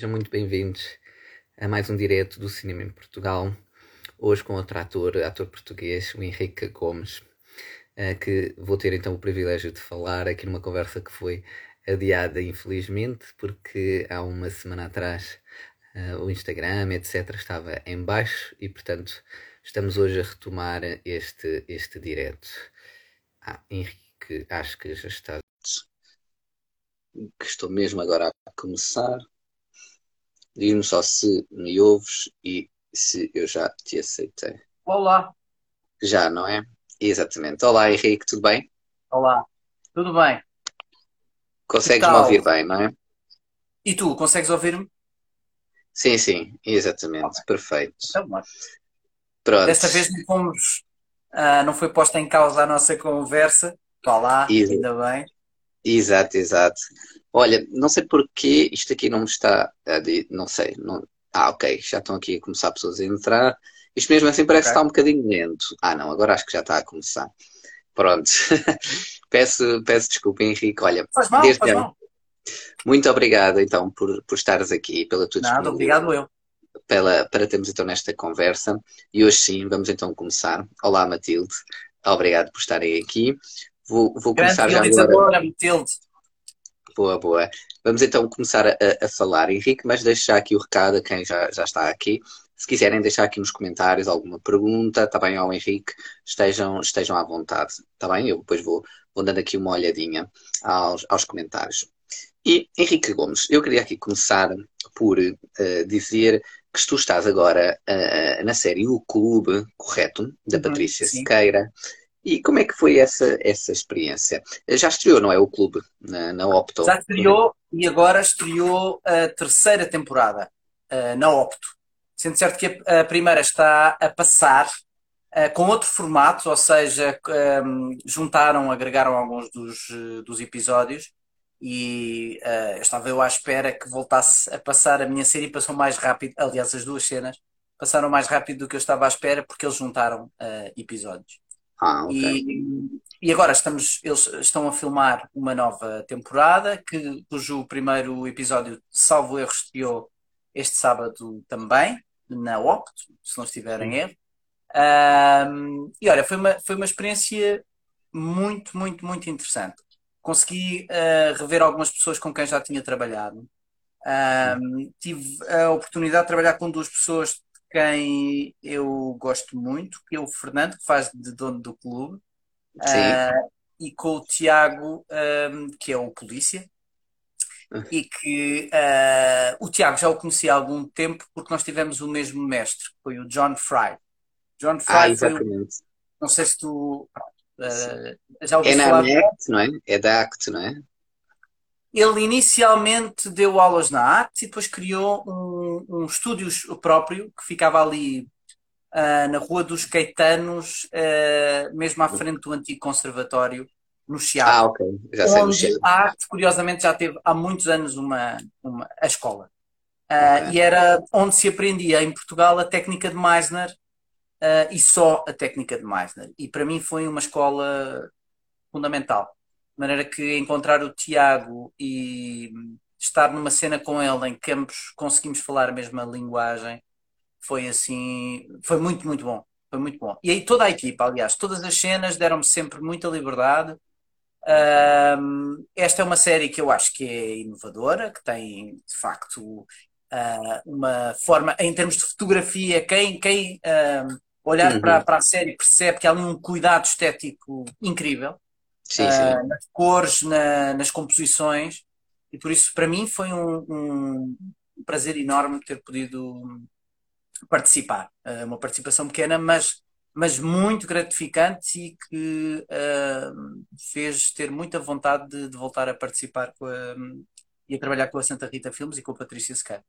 Sejam muito bem-vindos a mais um direto do Cinema em Portugal. Hoje com outro ator, ator português, o Henrique Gomes, eh, que vou ter então o privilégio de falar aqui numa conversa que foi adiada, infelizmente, porque há uma semana atrás eh, o Instagram, etc., estava em baixo e, portanto, estamos hoje a retomar este, este direto. Ah, Henrique, acho que já está. Que estou mesmo agora a começar. Diz-me só se me ouves e se eu já te aceitei. Olá. Já, não é? Exatamente. Olá, Henrique, tudo bem? Olá. Tudo bem? Consegues-me ouvir bem, não é? E tu, consegues ouvir-me? Sim, sim, exatamente. Perfeito. Então, Pronto. Desta vez não fomos, uh, não foi posta em causa a nossa conversa. Olá, Exa- ainda bem. Exato, exato. Olha, não sei porquê isto aqui não me está a di- não sei, não... Ah, ok, já estão aqui a começar pessoas a entrar. Isto mesmo assim parece que Ok. está um bocadinho lento. Ah, não, agora acho que já está a começar. Pronto. Peço, peço desculpa, Henrique. Olha, Faz mal, desde faz mal. muito obrigado então por, por estares aqui, pela tua Nada, disponibilidade. obrigado eu. pela, para termos então nesta conversa. E hoje sim, vamos então começar. Olá, Matilde. Obrigado por estarem aqui. Vou, vou começar já agora. Matilde. Boa, boa. Vamos então começar a, a falar, Henrique, mas deixo já aqui o recado a quem já, já está aqui. Se quiserem deixar aqui nos comentários alguma pergunta, está bem ao Henrique, estejam, estejam à vontade, está bem? Eu depois vou, vou dando aqui uma olhadinha aos, aos comentários. E Henrique Gomes, eu queria aqui começar por eh, dizer que tu estás agora eh, na série O Clube, correto? Da Uhum, Patrícia sim. Sequeira. E como é que foi essa, essa experiência? Já estreou, não é? O Clube na, na Opto. Já estreou e agora estreou a terceira temporada uh, na Opto. Sendo certo que a, primeira está a passar uh, com outro formato, ou seja, um, juntaram, agregaram alguns dos, uh, dos episódios e estava eu à espera que voltasse a passar a minha série passou mais rápido, aliás as duas cenas passaram mais rápido do que eu estava à espera porque eles juntaram episódios. Ah, ok. E, e agora estamos, eles estão a filmar uma nova temporada, que, cujo primeiro episódio, salvo erro, estreou este sábado também, na Opto, se não estiver em erro. Um, e olha, foi uma, foi uma experiência muito, muito, muito interessante. Consegui uh, rever algumas pessoas com quem já tinha trabalhado. Um, tive a oportunidade de trabalhar com duas pessoas quem eu gosto muito, que é o Fernando, que faz de dono do clube, uh, e com o Tiago, um, que é o polícia, e que uh, o Tiago já o conhecia há algum tempo porque nós tivemos o mesmo mestre, que foi o John Fry. John Fry Ah, foi, o- exatamente. não sei se tu uh, já É ouviste na. ACT, não é? É da ACT, não é? Ele inicialmente deu aulas na ACT e depois criou um, um estúdio próprio que ficava ali ah, na Rua dos Caetanos, ah, mesmo à frente do antigo conservatório, no Ah, Chiado, ok. Já sei onde cheiro. a ACT, curiosamente, já teve há muitos anos uma, uma a escola. Ah, Ok. e era onde se aprendia em Portugal a técnica de Meissner ah, e só a técnica de Meissner. E para mim foi uma escola fundamental. Maneira que encontrar o Tiago e estar numa cena com ele em que ambos conseguimos falar a mesma linguagem foi assim, foi muito, muito bom. Foi muito bom. E aí toda a equipa, aliás, todas as cenas deram-me sempre muita liberdade. Esta é uma série que eu acho que é inovadora, que tem de facto ah, uma forma, em termos de fotografia, quem, quem ahm, olhar Uhum. para, para a série percebe que há ali um cuidado estético incrível Sim, ah, sim. nas cores, na- nas composições, e por isso para mim foi um, um prazer enorme ter podido participar. Ah, uma participação pequena, mas, mas muito gratificante e que ah, fez ter muita vontade de, de voltar a participar a- e a trabalhar com a Santa Rita Filmes e com a Patrícia Sequeira.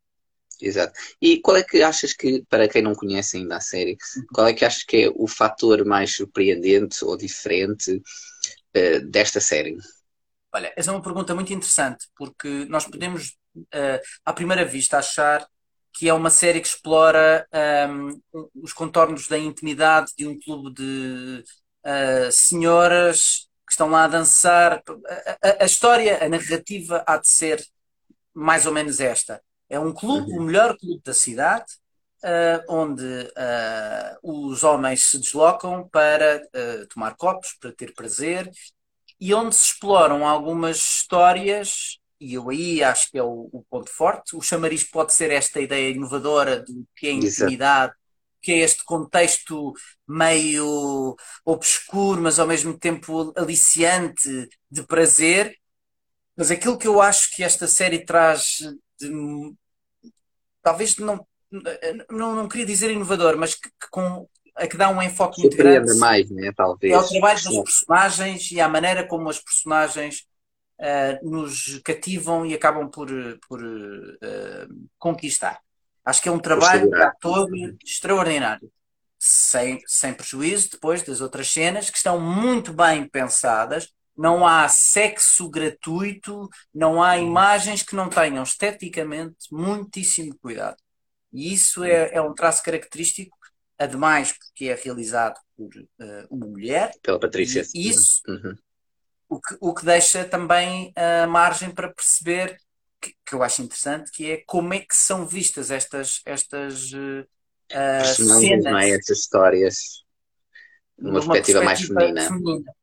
Exato. E qual é que achas que, para quem não conhece ainda a série, qual é que achas que é o fator mais surpreendente ou diferente eh, desta série? Olha, essa é uma pergunta muito interessante, porque nós podemos, eh, à primeira vista, achar que é uma série que explora ehm, os contornos da intimidade de um clube de eh, senhoras que estão lá a dançar. A, a- a história, a narrativa há de ser mais ou menos esta. É um clube, uhum. o melhor clube da cidade, uh, onde uh, os homens se deslocam para uh, tomar copos, para ter prazer, e onde se exploram algumas histórias, e eu aí acho que é o, o ponto forte. O chamariz pode ser esta ideia inovadora de que é intimidade, que é este contexto meio obscuro, mas ao mesmo tempo aliciante de prazer. Mas aquilo que eu acho que esta série traz de, talvez não não, não queria dizer inovador, mas que, que com, a que dá um enfoque muito grande. mais, né? Talvez. É o trabalho das personagens e a maneira como as personagens uh, nos cativam e acabam por, por uh, conquistar. Acho que é um trabalho ator extraordinário. Sem, sem prejuízo depois das outras cenas que estão muito bem pensadas, não há sexo gratuito, não há imagens que não tenham esteticamente muitíssimo cuidado. E isso é, é um traço característico, ademais porque é realizado por uh, uma mulher. Pela Patrícia. E isso, uhum. o, que, o que deixa também a margem para perceber, que, que, eu acho interessante, que é como é que são vistas estas, estas uh, cenas. Não é? Estas histórias numa, numa perspectiva, perspectiva, mais feminina. feminina.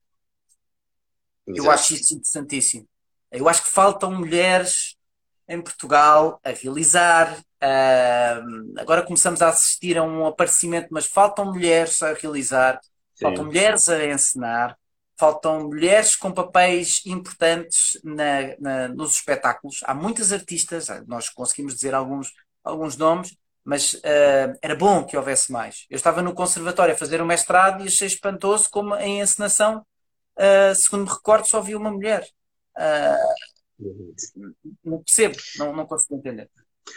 Eu acho isso interessantíssimo. Eu acho que faltam mulheres em Portugal a realizar, Uh, agora começamos a assistir a um aparecimento, mas faltam mulheres a realizar, Sim. faltam mulheres a encenar, faltam mulheres com papéis importantes na, na, nos espetáculos. Há muitas artistas, nós conseguimos dizer alguns, alguns nomes, mas uh, era bom que houvesse mais. Eu estava no conservatório a fazer um mestrado e achei espantoso como em encenação, uh, segundo me recordo, só vi uma mulher. Não percebo, não, não consigo entender.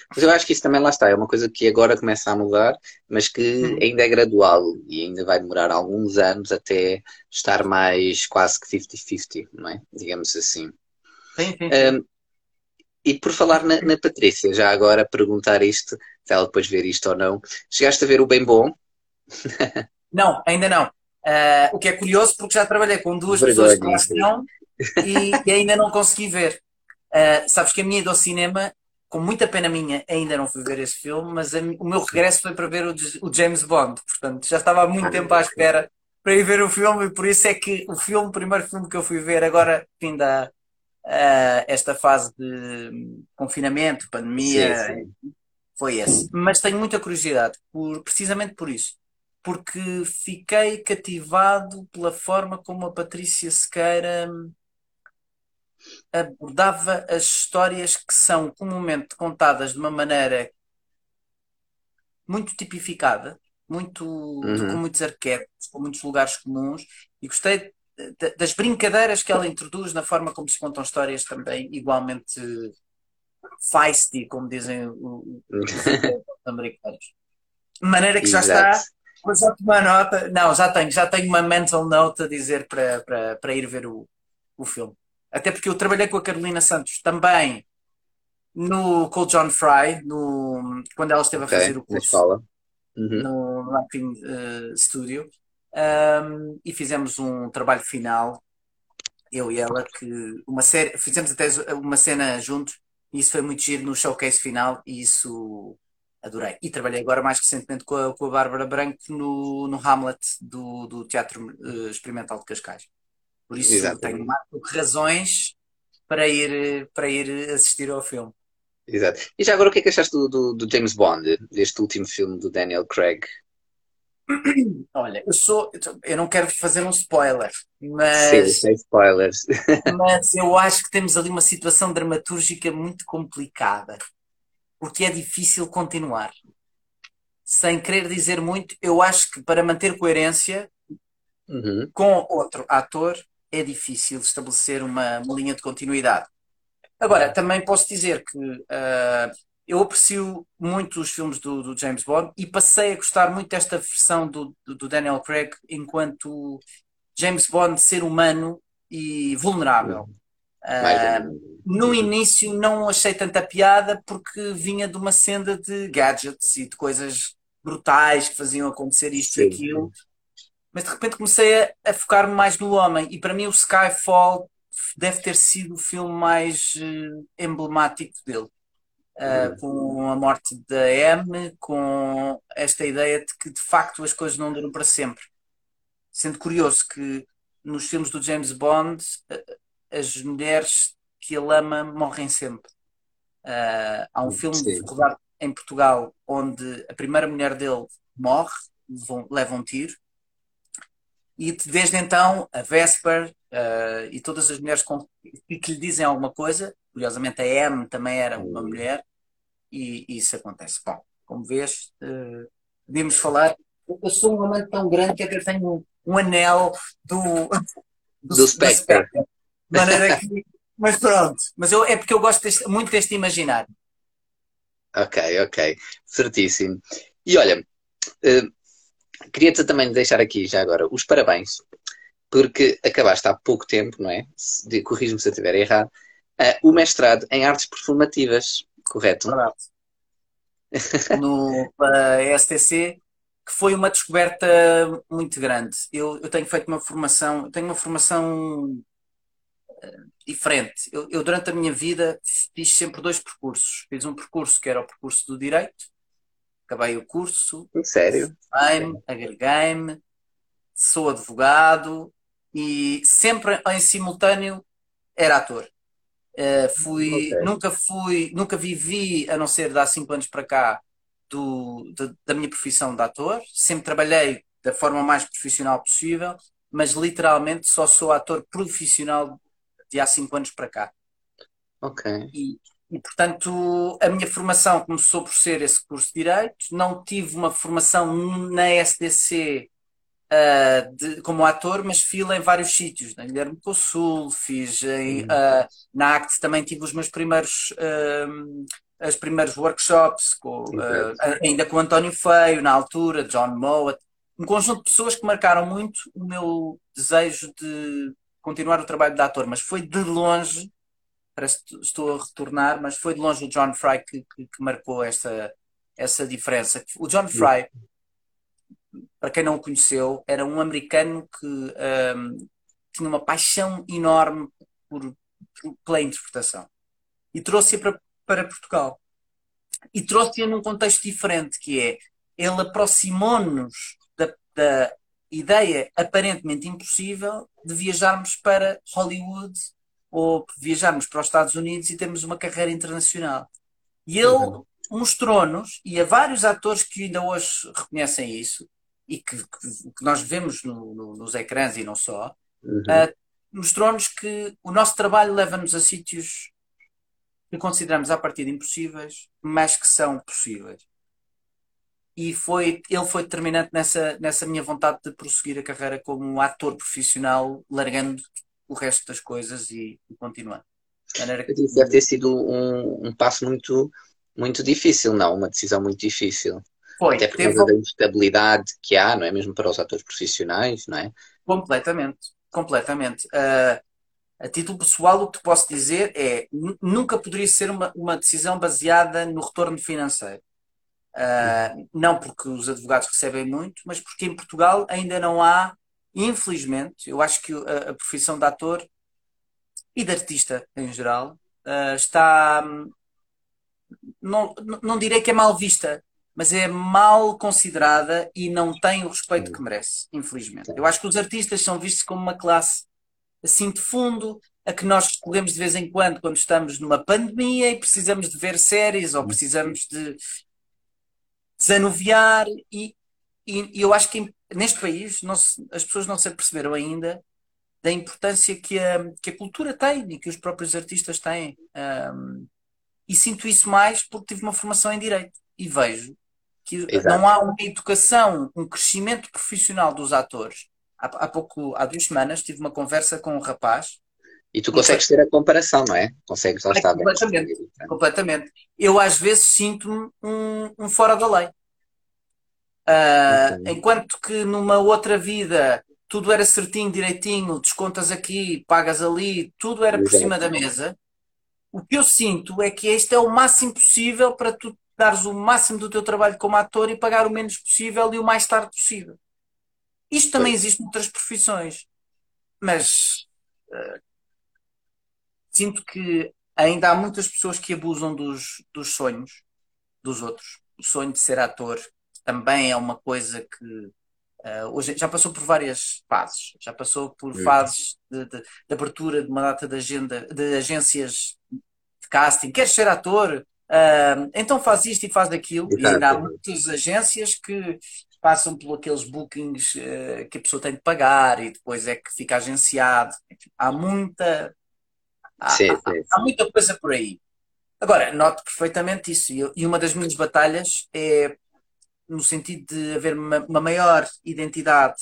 Mas eu acho que isso também lá está, é uma coisa que agora começa a mudar, mas que hum. ainda é gradual e ainda vai demorar alguns anos até estar mais quase que 50-50, não é? Digamos assim. Sim, sim. Um, e por falar na, na, Patrícia, já agora perguntar isto, se ela depois ver isto ou não. Chegaste a ver o Bem Bom? não, ainda não. Uh, o que é curioso porque já trabalhei com duas Vergonha, pessoas que não e, e, ainda não consegui ver. Uh, sabes que a minha ida ao cinema com muita pena minha, ainda não fui ver esse filme, mas a, o meu regresso foi para ver o, o, James Bond. Portanto, já estava há muito tempo à espera para ir ver o filme e por isso é que o filme, o primeiro filme que eu fui ver agora, fim da uh, esta fase de confinamento, pandemia, sim, sim. foi esse. Mas tenho muita curiosidade, por, precisamente por isso. Porque fiquei cativado pela forma como a Patrícia Sequeira abordava as histórias que são comumente contadas de uma maneira muito tipificada, muito, uhum. com muitos arquétipos, com muitos lugares comuns, e gostei das brincadeiras que ela introduz na forma como se contam histórias também igualmente feisty, como dizem os americanos. De maneira que já está. Vou já tomar nota. Não, já tenho, já tenho uma mental note a dizer para, para, para ir ver o, o filme. Até porque eu trabalhei com a Carolina Santos também no com o John Fry, no, quando ela esteve a fazer o curso uhum. no, Acting uh, Studio. Um, e fizemos um trabalho final, eu e ela, que uma série, fizemos até uma cena juntos, e isso foi muito giro no showcase final, e isso adorei. E trabalhei agora mais recentemente com a, com a Bárbara Branco no, no Hamlet do, do Teatro uh, Experimental de Cascais. Por isso Exatamente. tenho mais razões para ir, para ir assistir ao filme. Exato. E já agora o que é que achaste do, do, do James Bond, deste último filme do Daniel Craig? Olha, eu sou. Eu não quero fazer um spoiler, mas. Sim, sem spoilers. mas eu acho que temos ali uma situação dramatúrgica muito complicada. Porque é difícil continuar. Sem querer dizer muito, eu acho que para manter coerência uhum. com outro ator, é difícil estabelecer uma, uma linha de continuidade. Agora, também posso dizer que uh, eu aprecio muito os filmes do, do, James Bond e passei a gostar muito desta versão do, do, Daniel Craig enquanto James Bond ser humano e vulnerável. Uh, no início não achei tanta piada porque vinha de uma senda de gadgets e de coisas brutais que faziam acontecer isto Sim. e aquilo mas de repente comecei a, a focar-me mais no homem. E para mim o Skyfall deve ter sido o filme mais uh, emblemático dele. uh, com a morte da M, com esta ideia de que de facto as coisas não duram para sempre. Sendo curioso que nos filmes do James Bond as mulheres que ele ama morrem sempre. Uh, há um filme Sim. em Portugal onde a primeira mulher dele morre, leva um tiro, e desde então a Vesper uh, e todas as mulheres com, que lhe dizem alguma coisa, curiosamente a M também era uma mulher, e, e isso acontece. Bom, como vês, uh, podemos falar. Eu sou um amante tão grande que até tenho um, um anel do, do, do Spectre. Que mas pronto, mas eu, é porque eu gosto deste, muito deste imaginário. Ok, ok, certíssimo. E olha, uh, queria-te também deixar aqui já agora os parabéns, porque acabaste há pouco tempo, não é? Corrijo-me se eu estiver errado, uh, o mestrado em artes performativas, correto? Verdade. no STC, que foi uma descoberta muito grande. Eu, eu tenho feito uma formação, tenho uma formação diferente. Eu, eu, durante a minha vida, fiz sempre dois percursos. Fiz um percurso que era o percurso do direito, acabei o curso, sério? agreguei-me, sou advogado e sempre em simultâneo era ator. Uh, fui, okay. nunca fui, nunca vivi, a não ser de há cinco anos para cá, do, de, da minha profissão de ator. Sempre trabalhei da forma mais profissional possível, mas literalmente só sou ator profissional de há cinco anos para cá. Ok. E, e, portanto, a minha formação começou por ser esse curso de Direito. Não tive uma formação na SDC uh, ah, de, como ator, mas fiz em vários sítios. Na Guilherme Sul, fiz em, uh, na ACT também tive os meus primeiros. Uh, os primeiros workshops, com, ainda com António Feio, na altura, John Mowat, um conjunto de pessoas que marcaram muito o meu desejo de continuar o trabalho de ator, mas foi de longe, parece que estou a retornar, mas foi de longe o John Fry que, que, que marcou essa, essa diferença. O John Fry, para quem não o conheceu, era um americano que um, tinha uma paixão enorme por, pela interpretação e trouxe-a para, para Portugal. E trouxe-a num contexto diferente, que é ele aproximou-nos da, da, ideia aparentemente impossível de viajarmos para Hollywood ou viajarmos para os Estados Unidos e termos uma carreira internacional. E ele uhum. mostrou-nos, e há vários atores que ainda hoje reconhecem isso, e que, que, que nós vemos no, no, nos ecrãs e não só, uhum. uh, mostrou-nos que o nosso trabalho leva-nos a sítios que consideramos à partida impossíveis, mas que são possíveis e foi, ele foi determinante nessa, nessa minha vontade de prosseguir a carreira como ator profissional, largando o resto das coisas e, e continuando. Que... Deve ter sido um, um, passo muito, muito difícil, não? Uma decisão muito difícil. Foi. Até por causa teve... da instabilidade que há, não é? Mesmo para os atores profissionais, não é? Completamente, completamente. Uh, a título pessoal, o que te posso dizer é nunca poderia ser uma, uma decisão baseada no retorno financeiro. Uh, não porque os advogados recebem muito, mas porque em Portugal ainda não há, infelizmente, eu acho que a, a profissão de ator e de artista em geral uh, está. Não, não direi que é mal vista, mas é mal considerada e não tem o respeito que merece, infelizmente. Eu acho que os artistas são vistos como uma classe assim de fundo, a que nós recorremos de vez em quando, quando estamos numa pandemia e precisamos de ver séries ou precisamos de desanuviar e, e, e eu acho que neste país se, as pessoas não se aperceberam ainda da importância que a, que a cultura tem e que os próprios artistas têm. Um, e sinto isso mais porque tive uma formação em Direito e vejo que Exato. não há uma educação, um crescimento profissional dos atores. Há, há pouco, há duas semanas, tive uma conversa com um rapaz e tu consegues ter a comparação, não é? Consegues lá é, estar. Completamente, bem. completamente. Eu às vezes sinto-me um, um, fora da lei. Uh, enquanto que numa outra vida tudo era certinho, direitinho, descontas aqui, pagas ali, tudo era por cima da mesa. O que eu sinto é que este é o máximo possível para tu dares o máximo do teu trabalho como ator e pagar o menos possível e o mais tarde possível. Isto também existe noutras profissões, mas uh, sinto que ainda há muitas pessoas que abusam dos, dos sonhos dos outros. O sonho de ser ator também é uma coisa que uh, hoje já passou por várias fases. Já passou por fases de, de, de, abertura de uma data de agenda de agências de casting. Queres ser ator? Uh, então faz isto e faz aquilo. Exato. E ainda há muitas agências que passam por aqueles bookings uh, que a pessoa tem de pagar e depois é que fica agenciado. Há muita. Há, sim, sim, sim. há muita coisa por aí. Agora, noto perfeitamente isso. E uma das minhas batalhas é no sentido de haver uma, uma maior identidade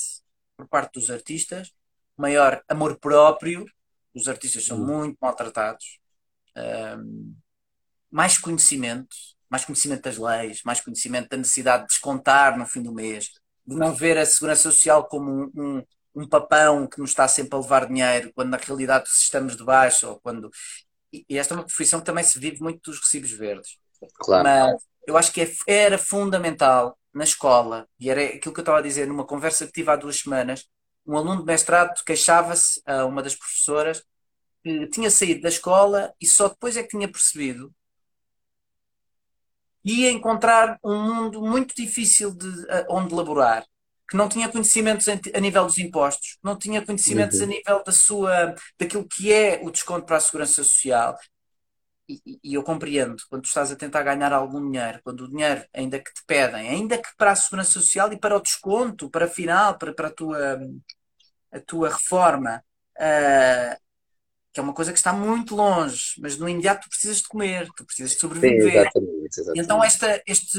por parte dos artistas, maior amor próprio. Os artistas são uhum. muito maltratados. Um, mais conhecimento, mais conhecimento das leis, mais conhecimento da necessidade de descontar no fim do mês, de não ver a segurança social como um, um, um papão que nos está sempre a levar dinheiro, quando na realidade estamos de baixo, ou quando. E esta é uma profissão que também se vive muito dos recibos verdes. Claro. Mas eu acho que é, era fundamental na escola, e era aquilo que eu estava a dizer numa conversa que tive há duas semanas, um aluno de mestrado queixava-se a uma das professoras que tinha saído da escola e só depois é que tinha percebido ia encontrar um mundo muito difícil de onde laborar, que não tinha conhecimentos a nível dos impostos, não tinha conhecimentos uhum. a nível da sua daquilo que é o desconto para a segurança social. E, e, eu compreendo, quando estás a tentar ganhar algum dinheiro, quando o dinheiro, ainda que te pedem, ainda que para a segurança social e para o desconto, para a final, para, para a, tua, a tua reforma, uh, que é uma coisa que está muito longe, mas no imediato tu precisas de comer, tu precisas de sobreviver. Sim, exatamente, exatamente. Então esta, este,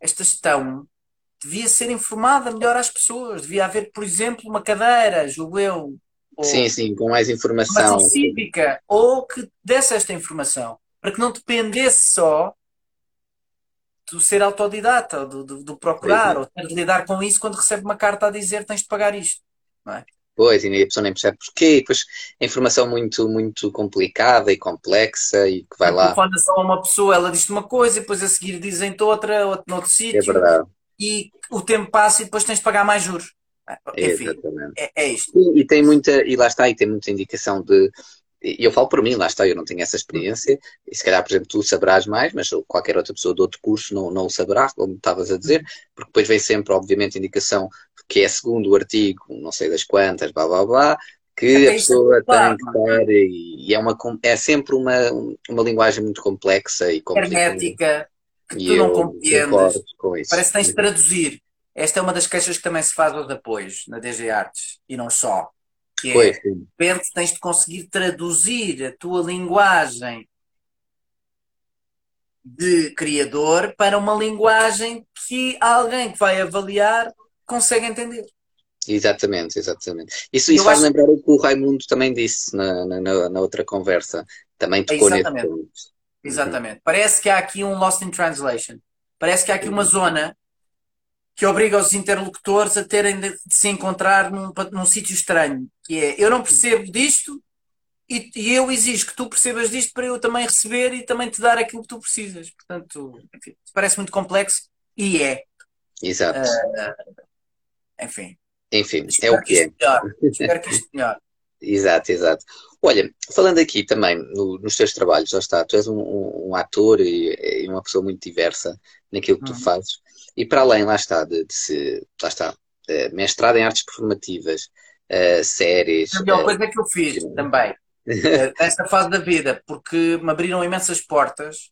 esta gestão devia ser informada melhor às pessoas, devia haver, por exemplo, uma cadeira, julgo eu. Sim, sim, com mais informação. cívica, ou que desse esta informação, para que não dependesse só do ser autodidata, do, do, do procurar, ou ter de lidar com isso quando recebe uma carta a dizer tens de pagar isto. Não é? Pois, e a pessoa nem percebe porquê, e depois a informação muito, muito complicada e complexa e que vai lá. Quando só uma pessoa, ela diz uma coisa e depois a seguir dizem-te outra, outro, noutro sítio. É verdade. E o tempo passa e depois tens de pagar mais juros. Enfim, é, é isto. E, e, tem muita, e lá está, e tem muita indicação de. E eu falo por mim, lá está, eu não tenho essa experiência, e se calhar, por exemplo, tu saberás mais, mas qualquer outra pessoa de outro curso não, não o saberá, como estavas a dizer, porque depois vem sempre, obviamente, indicação que é segundo o artigo, não sei das quantas, blá blá blá, que a pessoa tem que ter, e é, uma, é sempre uma, uma linguagem muito complexa e hermética, que tu não compreendes. Parece que tens de traduzir. Esta é uma das queixas que também se faz aos apoios na DG Artes, e não só. Que é, pois, de repente tens de conseguir traduzir a tua linguagem de criador para uma linguagem que alguém que vai avaliar consegue entender. Exatamente, exatamente. Isso, isso faz acho... lembrar o que o Raimundo também disse na, na, na outra conversa. Também tocou exatamente. nesse ponto. Exatamente. Uhum. Parece que há aqui um lost in translation. Parece que há aqui uma zona que obriga os interlocutores a terem de, se encontrar num, num sítio estranho. Que é, eu não percebo disto e, e, eu exijo que tu percebas disto para eu também receber e também te dar aquilo que tu precisas. Portanto, enfim, parece muito complexo e é. Exato. Uh, enfim. Enfim, é o que, que é. Espero que isto melhore. exato, exato. Olha, falando aqui também no, nos teus trabalhos, já está, tu és um, um, um ator e, e, uma pessoa muito diversa naquilo que tu uhum. fazes. E para além, lá está, de, de se, lá está, uh, mestrado em artes performativas, uh, séries. A melhor uh, coisa que eu fiz também, nesta fase da vida, porque me abriram imensas portas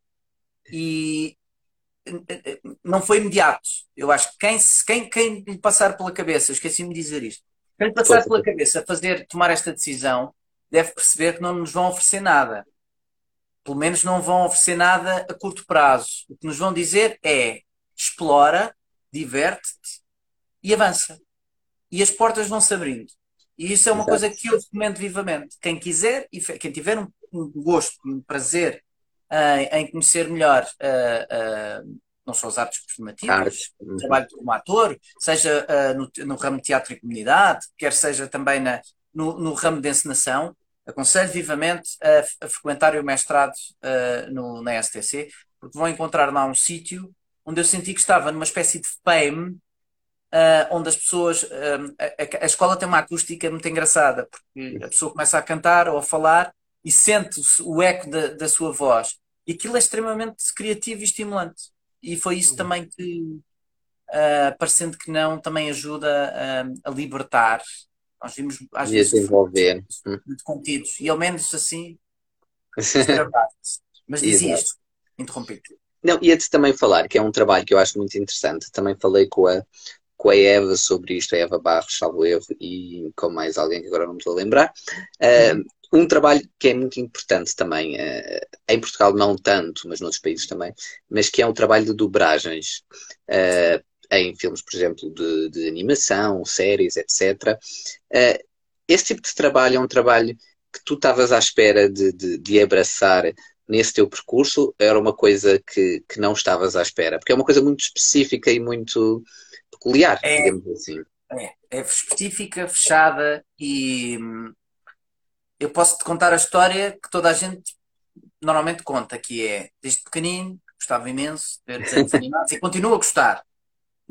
e não foi imediato. Eu acho que quem, quem, quem lhe passar pela cabeça, esqueci-me de dizer isto, quem lhe passar pela cabeça fazer, tomar esta decisão, deve perceber que não nos vão oferecer nada. Pelo menos não vão oferecer nada a curto prazo. O que nos vão dizer é explora, diverte-te e avança. E as portas vão se abrindo. E isso é uma Exato. coisa que eu recomendo vivamente. Quem quiser, e quem tiver um, gosto, um prazer em conhecer melhor não só as artes performativas, o trabalho como ator, seja no, no, ramo de teatro e comunidade, quer seja também na, no, no ramo de encenação, aconselho vivamente a, a o mestrado uh, no, na STC, porque vão encontrar lá um sítio onde eu senti que estava numa espécie de fame, uh, onde as pessoas. Uh, a, a, escola tem uma acústica muito engraçada, porque a pessoa começa a cantar ou a falar e sente o eco da, da sua voz. E aquilo é extremamente criativo e estimulante. E foi isso também que, parecendo que não, também ajuda a libertar. Nós vimos às a vezes desenvolver. de contidos, e ao menos assim, mas dizia isto, interrompido. Não, ia-te também falar, que é um trabalho que eu acho muito interessante. Também falei com a, com a Eva sobre isto, a Eva Barros, salvo erro, e com mais alguém que agora não me estou a lembrar. Uh, um trabalho que é muito importante também, uh, em Portugal não tanto, mas noutros países também, mas que é um trabalho de dobragens. Uh, em filmes, por exemplo, de, de animação, séries, etc. Uh, esse tipo de trabalho é um trabalho que tu estavas à espera de, de, de abraçar nesse teu percurso era uma coisa que, que não estavas à espera? Porque é uma coisa muito específica e muito peculiar, É. digamos assim. É, é específica, fechada e hum, eu posso te contar a história que toda a gente normalmente conta, que é desde pequenino, gostava imenso de ver desenhos animados e continuo a gostar.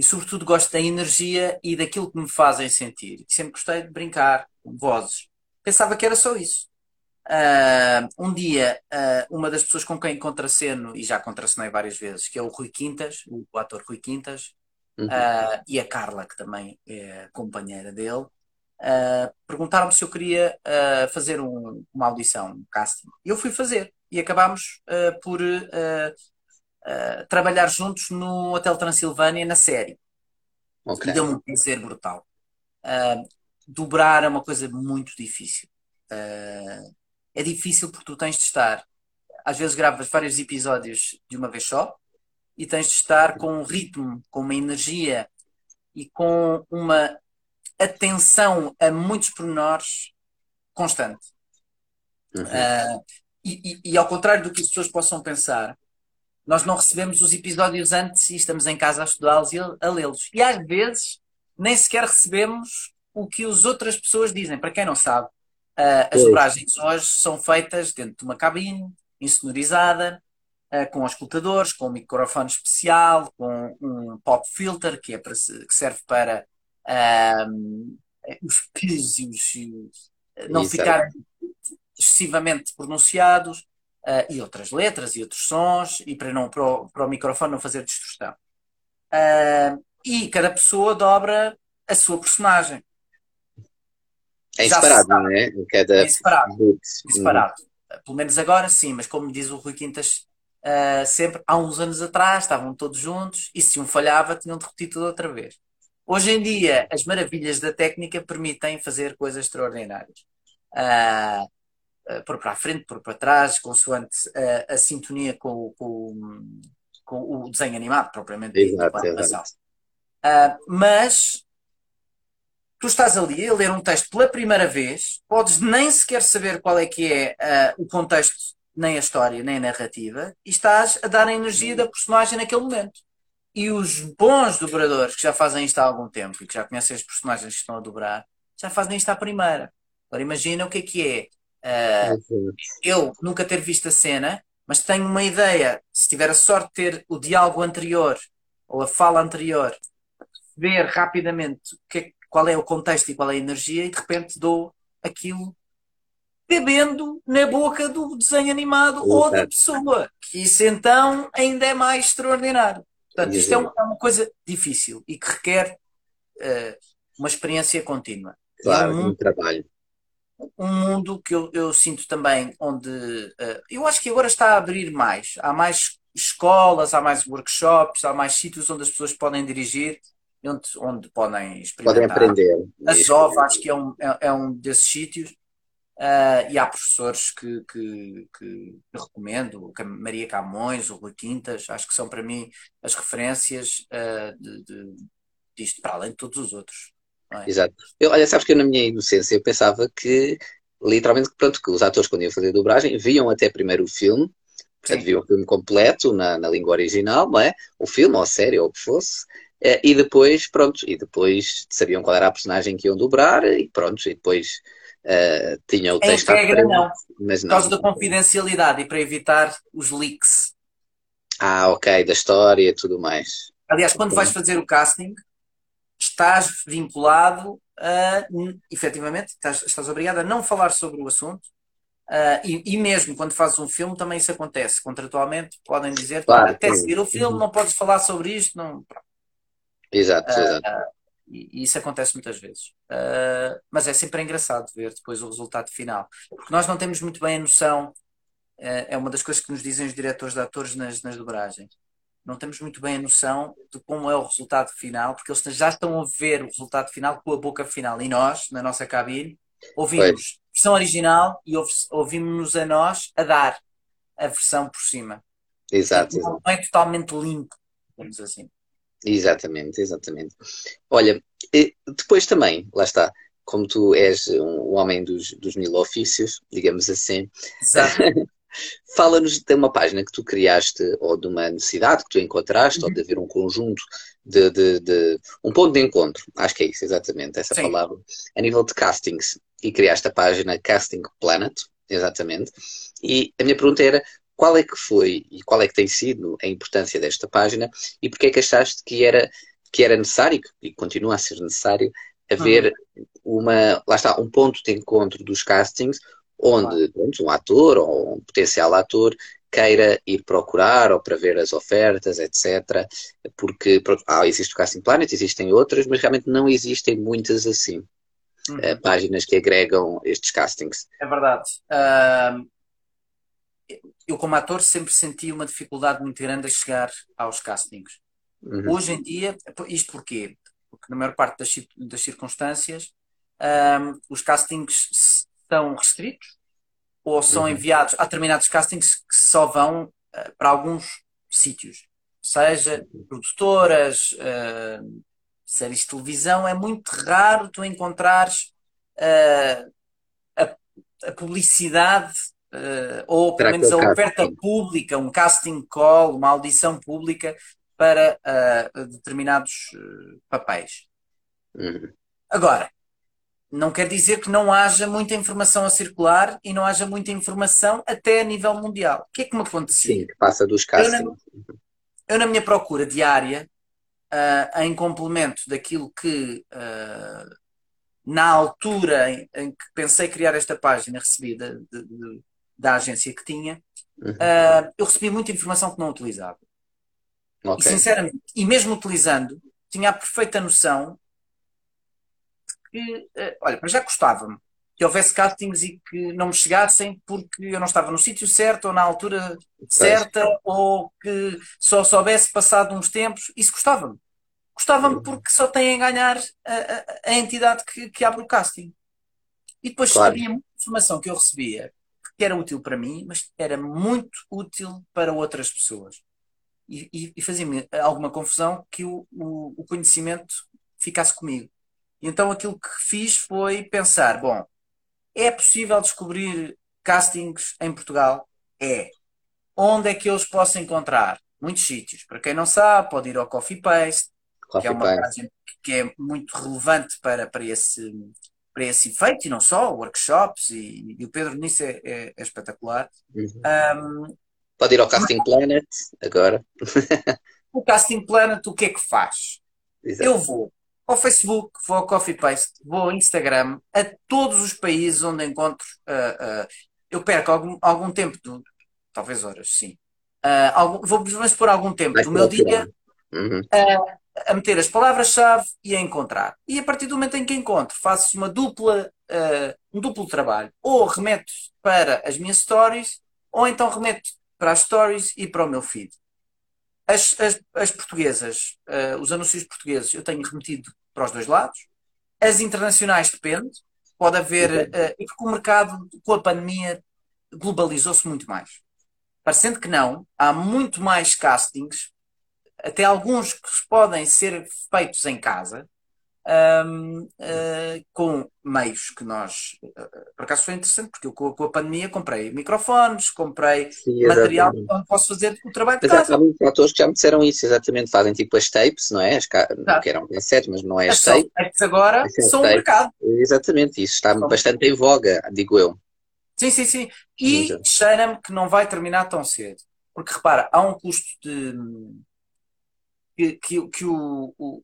E sobretudo gosto da energia e daquilo que me fazem sentir. Sempre gostei de brincar com vozes. Pensava que era só isso. Ah, um dia, ah, uma das pessoas com quem contraceno, e já contracenei várias vezes, que é o Rui Quintas, o ator Rui Quintas, Uhum. ah, e a Carla, que também é companheira dele, perguntaram-me se eu queria fazer um- uma audição, um casting. E eu fui fazer. E acabámos por ah, trabalhar juntos no Hotel Transilvânia, na série. Ok. E deu-me um prazer brutal. Ah, dobrar é uma coisa muito difícil. Ah, é difícil porque tu tens de estar. Às vezes gravas vários episódios de uma vez só e tens de estar com um ritmo, com uma energia e com uma atenção a muitos pormenores constante. Uhum. Ah, e, e- e ao contrário do que as pessoas possam pensar, nós não recebemos os episódios antes e estamos em casa a estudá-los e a, lê-los. E às vezes nem sequer recebemos o que as outras pessoas dizem. Para quem não sabe, ah, as dobragens hoje são feitas dentro de uma cabine, insonorizada, ah, com auscultadores, com um microfone especial, com um pop filter que, é para que serve para ah, os P's os e não ficarem excessivamente pronunciados, ah, e outras letras e outros sons, e para, não, para, o, para o microfone não fazer distorção. Ah, e cada pessoa dobra a sua personagem. É separado, não é? Cada É separado. boot. separado. Pelo menos agora sim, mas como diz o Rui Quintas, ah, sempre, há uns anos atrás, estavam todos juntos e se um falhava, tinham de repetir tudo outra vez. Hoje em dia, as maravilhas da técnica permitem fazer coisas extraordinárias. Ah, ah, pôr para a frente, pôr para trás, consoante a, a sintonia com, o- com, com o desenho animado, propriamente dito, Exato, animação. Ah, mas tu estás ali a ler um texto pela primeira vez, podes nem sequer saber qual é que é ah, o contexto, nem a história, nem a narrativa, e estás a dar a energia da personagem naquele momento. E os bons dobradores que já fazem isto há algum tempo e que já conhecem os personagens que estão a dobrar, já fazem isto à primeira. Agora imagina o que é que é. Exato. eu nunca ter visto a cena, mas tenho uma ideia, se tiver a sorte de ter o diálogo anterior ou a fala anterior, ver rapidamente o que é- qual é o contexto e qual é a energia, e de repente dou aquilo bebendo na boca do desenho animado ou da Exato. pessoa, que isso então ainda é mais extraordinário. Portanto, isto é, um- é uma coisa difícil e que requer eh, uma experiência contínua. É um Claro, mundo um trabalho. Um mundo que eu, eu sinto também onde eh, eu acho que agora está a abrir mais. Há mais escolas, há mais workshops, há mais sítios onde as pessoas podem dirigir, onde, onde podem Podem experimentar. aprender. A ZOV acho que é um, é, é um desses sítios. Ah, e há professores que, que, que eu recomendo, Maria Camões, o Rui Quintas, acho que são para mim as referências ah, de, de- disto, para além de todos os outros. É? Exato. Eu, olha, sabes que eu na minha inocência eu pensava que, literalmente, pronto, que os atores quando iam fazer dobragem viam até primeiro o filme, portanto Sim. viam o filme completo na, na língua original, não é? O filme ou a série ou o que fosse, eh, e depois, pronto, e depois sabiam qual era a personagem que iam dobrar e pronto, e depois eh, tinham o Em texto à regra, não. mas Por não. causa da confidencialidade e para evitar os leaks. Ah, ok, da história e tudo mais. Aliás, quando vais fazer o casting, estás vinculado a, efetivamente, estás, estás obrigado a não falar sobre o assunto Uh, e, e, mesmo quando fazes um filme também isso acontece. Contratualmente podem dizer claro, até seguir o filme uhum. não podes falar sobre isto. Não... Exato, uh, exato. Uh, e, isso acontece muitas vezes. mas é sempre engraçado ver depois o resultado final. Porque nós não temos muito bem a noção, é uma das coisas que nos dizem os diretores de atores nas, nas dobragens. Não temos muito bem a noção de como é o resultado final, porque eles já estão a ver o resultado final com a boca final. E nós, na nossa cabine, ouvimos versão original e ouvimos-nos a nós a dar a versão por cima. Exato. Não é totalmente limpo, vamos assim. Exatamente, exatamente. Olha, depois também, lá está, como tu és um homem dos, dos mil ofícios, digamos assim, fala-nos de uma página que tu criaste, ou de uma necessidade que tu encontraste, uhum. ou de haver um conjunto de, de, de, um ponto de encontro, acho que é isso, exatamente, essa Sim. palavra, a nível de castings e criaste a página Casting Planet, exatamente. E a minha pergunta era qual é que foi e qual é que tem sido a importância desta página e porque é que achaste que era, que era necessário e continua a ser necessário haver uhum. uma, lá está, um ponto de encontro dos castings onde pronto, um ator ou um potencial ator queira ir procurar ou para ver as ofertas, etc. Porque pronto, ah, existe o Casting Planet, existem outras, mas realmente não existem muitas assim uhum. uh, páginas que agregam estes castings. É verdade. Uh, eu, como ator, sempre senti uma dificuldade muito grande a chegar aos castings. Uhum. Hoje em dia, isto porquê? Porque na maior parte das, das circunstâncias, um, os castings são restritos ou são uhum. enviados a determinados castings que só vão uh, para alguns sítios, seja produtoras, uh, séries de televisão, é muito raro tu encontrares uh, a, a, publicidade ou pelo menos a oferta casting? pública, um casting call, uma audição pública para determinados papéis. Uhum. Agora, não quer dizer que não haja muita informação a circular e não haja muita informação até a nível mundial. O que é que me acontecia? Sim, que passa dos castings. Eu na, eu, na minha procura diária, uh, em complemento daquilo que uh, na altura em, em, que pensei criar esta página recebi de, de, de, da agência que tinha, uhum. uh, eu recebi muita informação que não utilizava. Okay. E sinceramente, e mesmo utilizando, tinha a perfeita noção que, olha, para já gostava-me que houvesse castings e que não me chegassem porque eu não estava no sítio certo ou na altura certa ou que só soubesse passado uns tempos. Isso gostava-me. Gostava-me uhum. porque só tem a ganhar a, a, a entidade que, que, abre o casting. E depois claro. havia muita informação que eu recebia que era útil para mim, mas era muito útil para outras pessoas. E, e, e fazia-me alguma confusão que o, o, o conhecimento ficasse comigo. Então aquilo que fiz foi pensar: bom, é possível descobrir castings em Portugal? É. Onde é que eu os posso encontrar? Muitos sítios. Para quem não sabe, pode ir ao Coffee Paste, Coffee que é uma página que é muito relevante para, para, esse, para esse efeito, e não só, workshops, e, e o Pedro nisso é, é, é espetacular. Uhum. Um, pode ir ao Casting mas, Planet agora. o Casting Planet o que é que faz? Exato. Eu vou ao Facebook, vou ao Coffee Paste, vou ao Instagram, a todos os países onde encontro. Uh, uh, eu perco algum, algum tempo, do, talvez horas, sim. Uh, algum, vou vamos pôr algum tempo Vai do meu dia uhum. a meter as palavras-chave e a encontrar. E a partir do momento em que encontro, faço uma dupla, um duplo trabalho. Ou remeto para as minhas stories, ou então remeto para as stories e para o meu feed. As, as, as portuguesas, uh, os anúncios portugueses, eu tenho remetido para os dois lados. As internacionais depende. Pode haver. Uh, porque o mercado, com a pandemia, globalizou-se muito mais. Parecendo que não, há muito mais castings, até alguns que podem ser feitos em casa, um, uh, eh, com meios que nós. Uh, por acaso foi interessante, porque eu com, a pandemia comprei microfones, comprei Sim, material onde posso fazer o trabalho de casa. Há muitos atores que já me disseram isso, exatamente. Fazem tipo as tapes, não é? As não que eram cassetes, mas não é as, as tapes. agora são o mercado. Exatamente, isso está bastante em voga, digo eu. Sim, sim, sim. E cheira-me que não vai terminar tão cedo. Porque repara, há um custo de. que, que, que o, o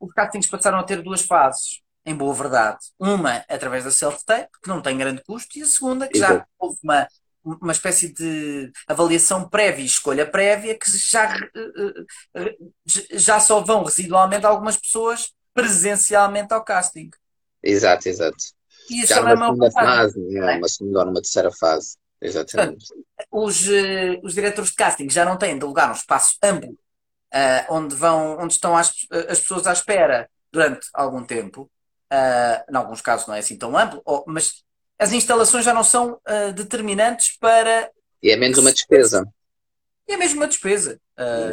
os castings passaram a ter duas fases. em boa verdade. Uma através da self-tape, que não tem grande custo, e a segunda, que Exato. já houve uma, uma espécie de avaliação prévia e escolha prévia, que já, eh, eh, já só vão residualmente algumas pessoas presencialmente ao casting. Exato, exato. E isso Já é uma segunda vantagem. fase, não é? uma segunda ou numa terceira fase. Exatamente. Os, eh, os diretores de casting já não têm de lugar um espaço amplo ah, onde vão, onde estão as, as pessoas à espera durante algum tempo. Ah, em alguns casos não é assim tão amplo, ou- mas as instalações já não são ah, determinantes para. E é menos uma despesa. É mesmo uma despesa. Ah,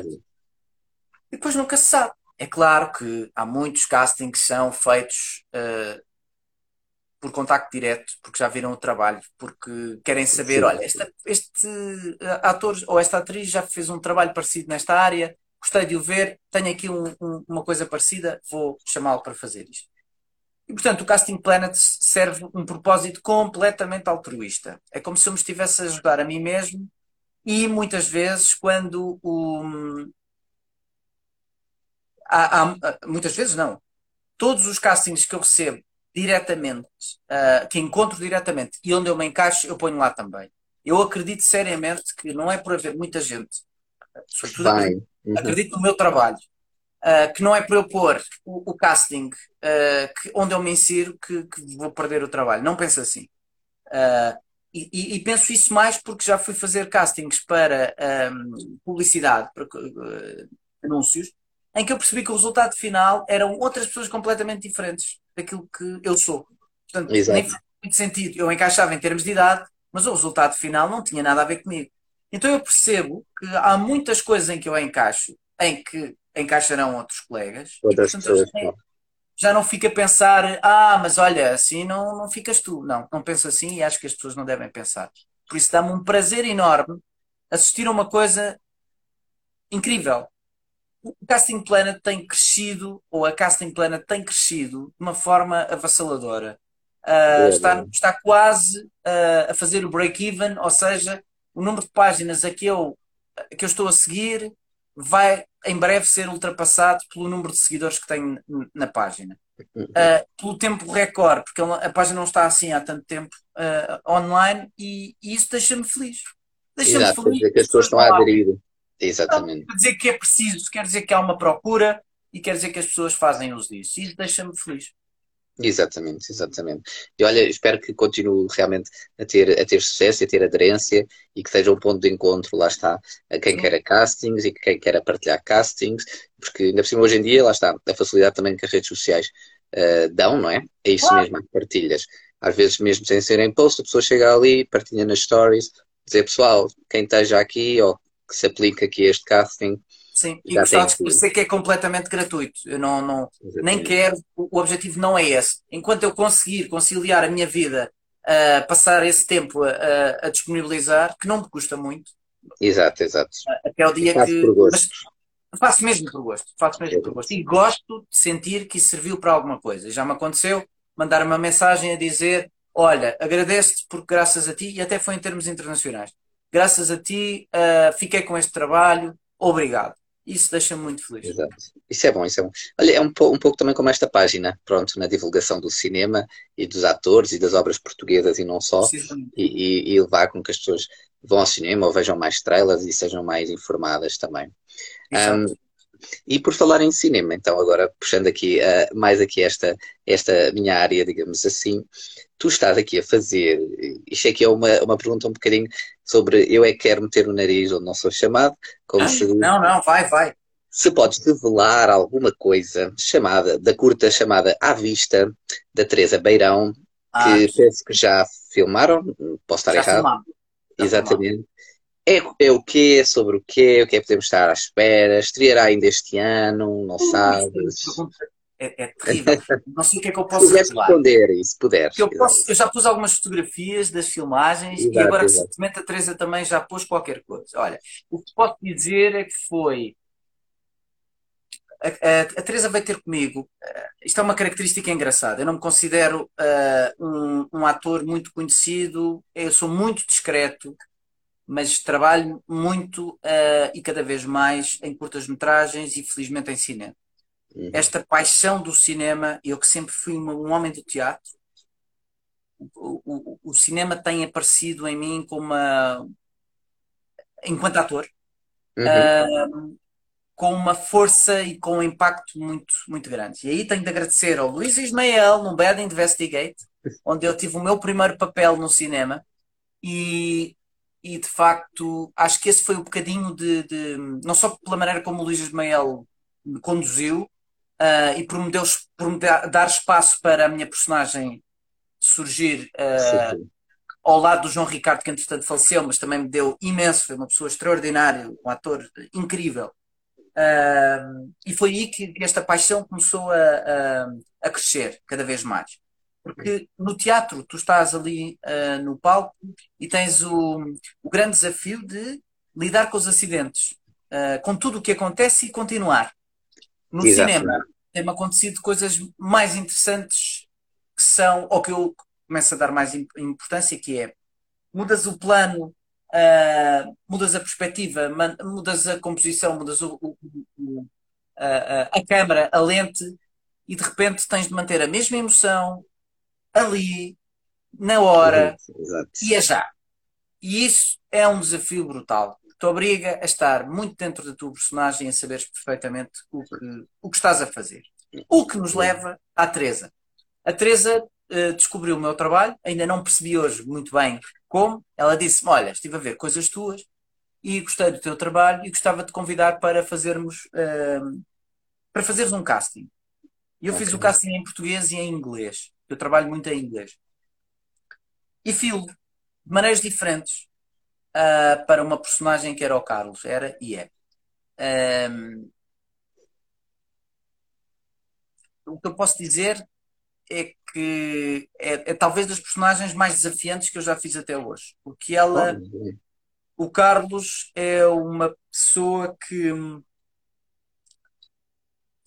e depois nunca se sabe. É claro que há muitos castings que são feitos por contacto direto, porque já viram o trabalho, porque querem saber, Sim. olha, esta- este ator ou esta atriz já fez um trabalho parecido nesta área, gostei de o ver, tenho aqui um- um- uma coisa parecida, vou chamá-lo para fazer isto. E portanto, o Casting Planet serve um propósito completamente altruísta. É como se eu me estivesse a ajudar a mim mesmo e muitas vezes quando o, há- há- muitas vezes não. Todos os castings que eu recebo diretamente, ah, que encontro diretamente e onde eu me encaixo, eu ponho lá também. Eu acredito seriamente que não é por haver muita gente, sobretudo. Uhum. acredito no meu trabalho, ah, que não é para eu pôr o, o casting ah, que- onde eu me insiro que, que vou perder o trabalho. Não penso assim. Ah, e, e- penso isso mais porque já fui fazer castings para ahm, publicidade, para anúncios, em que eu percebi que o resultado final eram outras pessoas completamente diferentes daquilo que eu sou. Portanto, Exato. nem faz muito sentido. Eu encaixava em termos de idade, mas o resultado final não tinha nada a ver comigo. Então eu percebo que há muitas coisas em que eu encaixo, em que encaixarão outros colegas, e Outras portanto eu pessoas. já não fico a pensar, ah, mas olha, assim não, não ficas tu. Não, não penso assim e acho que as pessoas não devem pensar. Por isso dá-me um prazer enorme assistir a uma coisa incrível. O Casting Planet tem crescido, ou a Casting Planet tem crescido de uma forma avassaladora. Ah, Boa, está, está quase ah, a fazer o break-even, ou seja, o número de páginas a que eu, a que eu estou a seguir vai em breve ser ultrapassado pelo número de seguidores que tenho na página. Uh, pelo tempo recorde, porque a página não está assim há tanto tempo uh, online e, e isso deixa-me feliz. Deixa-me Exato, quer feliz. dizer que as pessoas estão a aderir. Exatamente. Quer dizer que é preciso, quer dizer que há uma procura e quer dizer que as pessoas fazem uso disso. Isso deixa-me feliz. Exatamente, exatamente. E olha, espero que continue realmente a ter, a ter sucesso, a ter aderência e que seja um ponto de encontro, lá está, a quem Sim. queira castings e quem queira partilhar castings, porque ainda por cima hoje em dia, lá está, a facilidade também que as redes sociais eh, dão, não é? É isso Claro. mesmo, as partilhas. Às vezes mesmo sem serem post, a pessoa chega ali, partilha nas stories, dizer pessoal, quem esteja aqui ou que se aplique aqui a este casting, Sim, e Já gostava tem que é completamente gratuito. Eu não, não, nem quero, o objetivo não é esse. Enquanto eu conseguir conciliar a minha vida, a passar esse tempo a, a- disponibilizar, que não me custa muito, Exato, exato. até o dia Faço que. por gosto. Mas faço mesmo por gosto, faço mesmo por gosto. E gosto de sentir que isso serviu para alguma coisa. Já me aconteceu mandar uma mensagem a dizer: Olha, agradeço-te porque graças a ti, e até foi em termos internacionais, graças a ti ah, fiquei com este trabalho, obrigado. Isso deixa-me muito feliz. Exato. Isso é bom, isso é bom. Olha, é um, um pouco também como esta página, pronto, na divulgação do cinema e dos atores e das obras portuguesas e não só, e, e- e levar com que as pessoas vão ao cinema ou vejam mais trailers e sejam mais informadas também. Exato. Um, e por falar em cinema, então agora puxando aqui eh, mais aqui esta, esta minha área, digamos assim, tu estás aqui a fazer, isto aqui é uma, uma pergunta um bocadinho sobre eu é que quero meter o nariz onde não sou chamado, como Ah, se. Não, não, vai, vai. Se podes revelar alguma coisa chamada, da curta chamada À Vista, da Teresa Beirão, que Ah, penso que já filmaram, posso estar já errado, filmámos. Já exatamente. É, é o quê? Sobre o quê? O que é que podemos estar à espera? Estreará ainda este ano? Não sabes? pergunta É, é terrível. Não sei o que é que eu posso puderes revelar. responder se puderes. Porque eu, posso- eu já pus algumas fotografias das filmagens e Exato, agora exato. recentemente a Teresa também já pôs qualquer coisa. Olha, o que posso dizer é que foi. A, a- a Teresa veio ter comigo. eh, isto é uma característica engraçada. Eu não me considero eh, um, um ator muito conhecido, eu sou muito discreto, mas trabalho muito eh, e cada vez mais em curtas-metragens e felizmente em cinema. uhum. esta paixão do cinema, eu que sempre fui um homem do teatro, o, o, o cinema tem aparecido em mim como uma, enquanto ator, uhum. uh, com uma força e com um impacto muito, muito grande. E aí tenho de agradecer ao Luís Ismael no Bad Investigate, onde eu tive o meu primeiro papel no cinema e, e de facto acho que esse foi o um bocadinho de, de, não só pela maneira como o Luís Ismael me conduziu uh, e por me, dar espaço para a minha personagem surgir uh, ao lado do João Ricardo, que entretanto faleceu, mas também me deu imenso, foi uma pessoa extraordinária, um ator incrível. Uh, e foi aí que esta paixão começou a, a, a, crescer cada vez mais. Porque no teatro tu estás ali uh, no palco e tens o, o, grande desafio de lidar com os acidentes, uh, com tudo o que acontece e continuar. No Exato. cinema tem-me acontecido coisas mais interessantes que são, ou que eu começo a dar mais importância, que é mudas o plano, uh, mudas a perspectiva, mudas a composição, mudas o, o, o, a, a câmara, a lente, e de repente tens de manter a mesma emoção ali, na hora, Exato. e é já. E isso é um desafio brutal. Te obriga a estar muito dentro da tua personagem e a saberes perfeitamente o que, o que estás a fazer. O que nos leva à Teresa. A Teresa uh, descobriu o meu trabalho, ainda não percebi hoje muito bem como. Ela disse-me: Olha, estive a ver coisas tuas e gostei do teu trabalho e gostava de convidar para fazermos uh, para fazeres um casting. E eu okay. fiz o casting em português e em inglês. Eu trabalho muito em inglês. E filo de maneiras diferentes uh, para uma personagem que era o Carlos. Era e é. Um, o que eu posso dizer é que é, é, talvez das personagens mais desafiantes que eu já fiz até hoje. Porque ela, o Carlos, é uma pessoa que.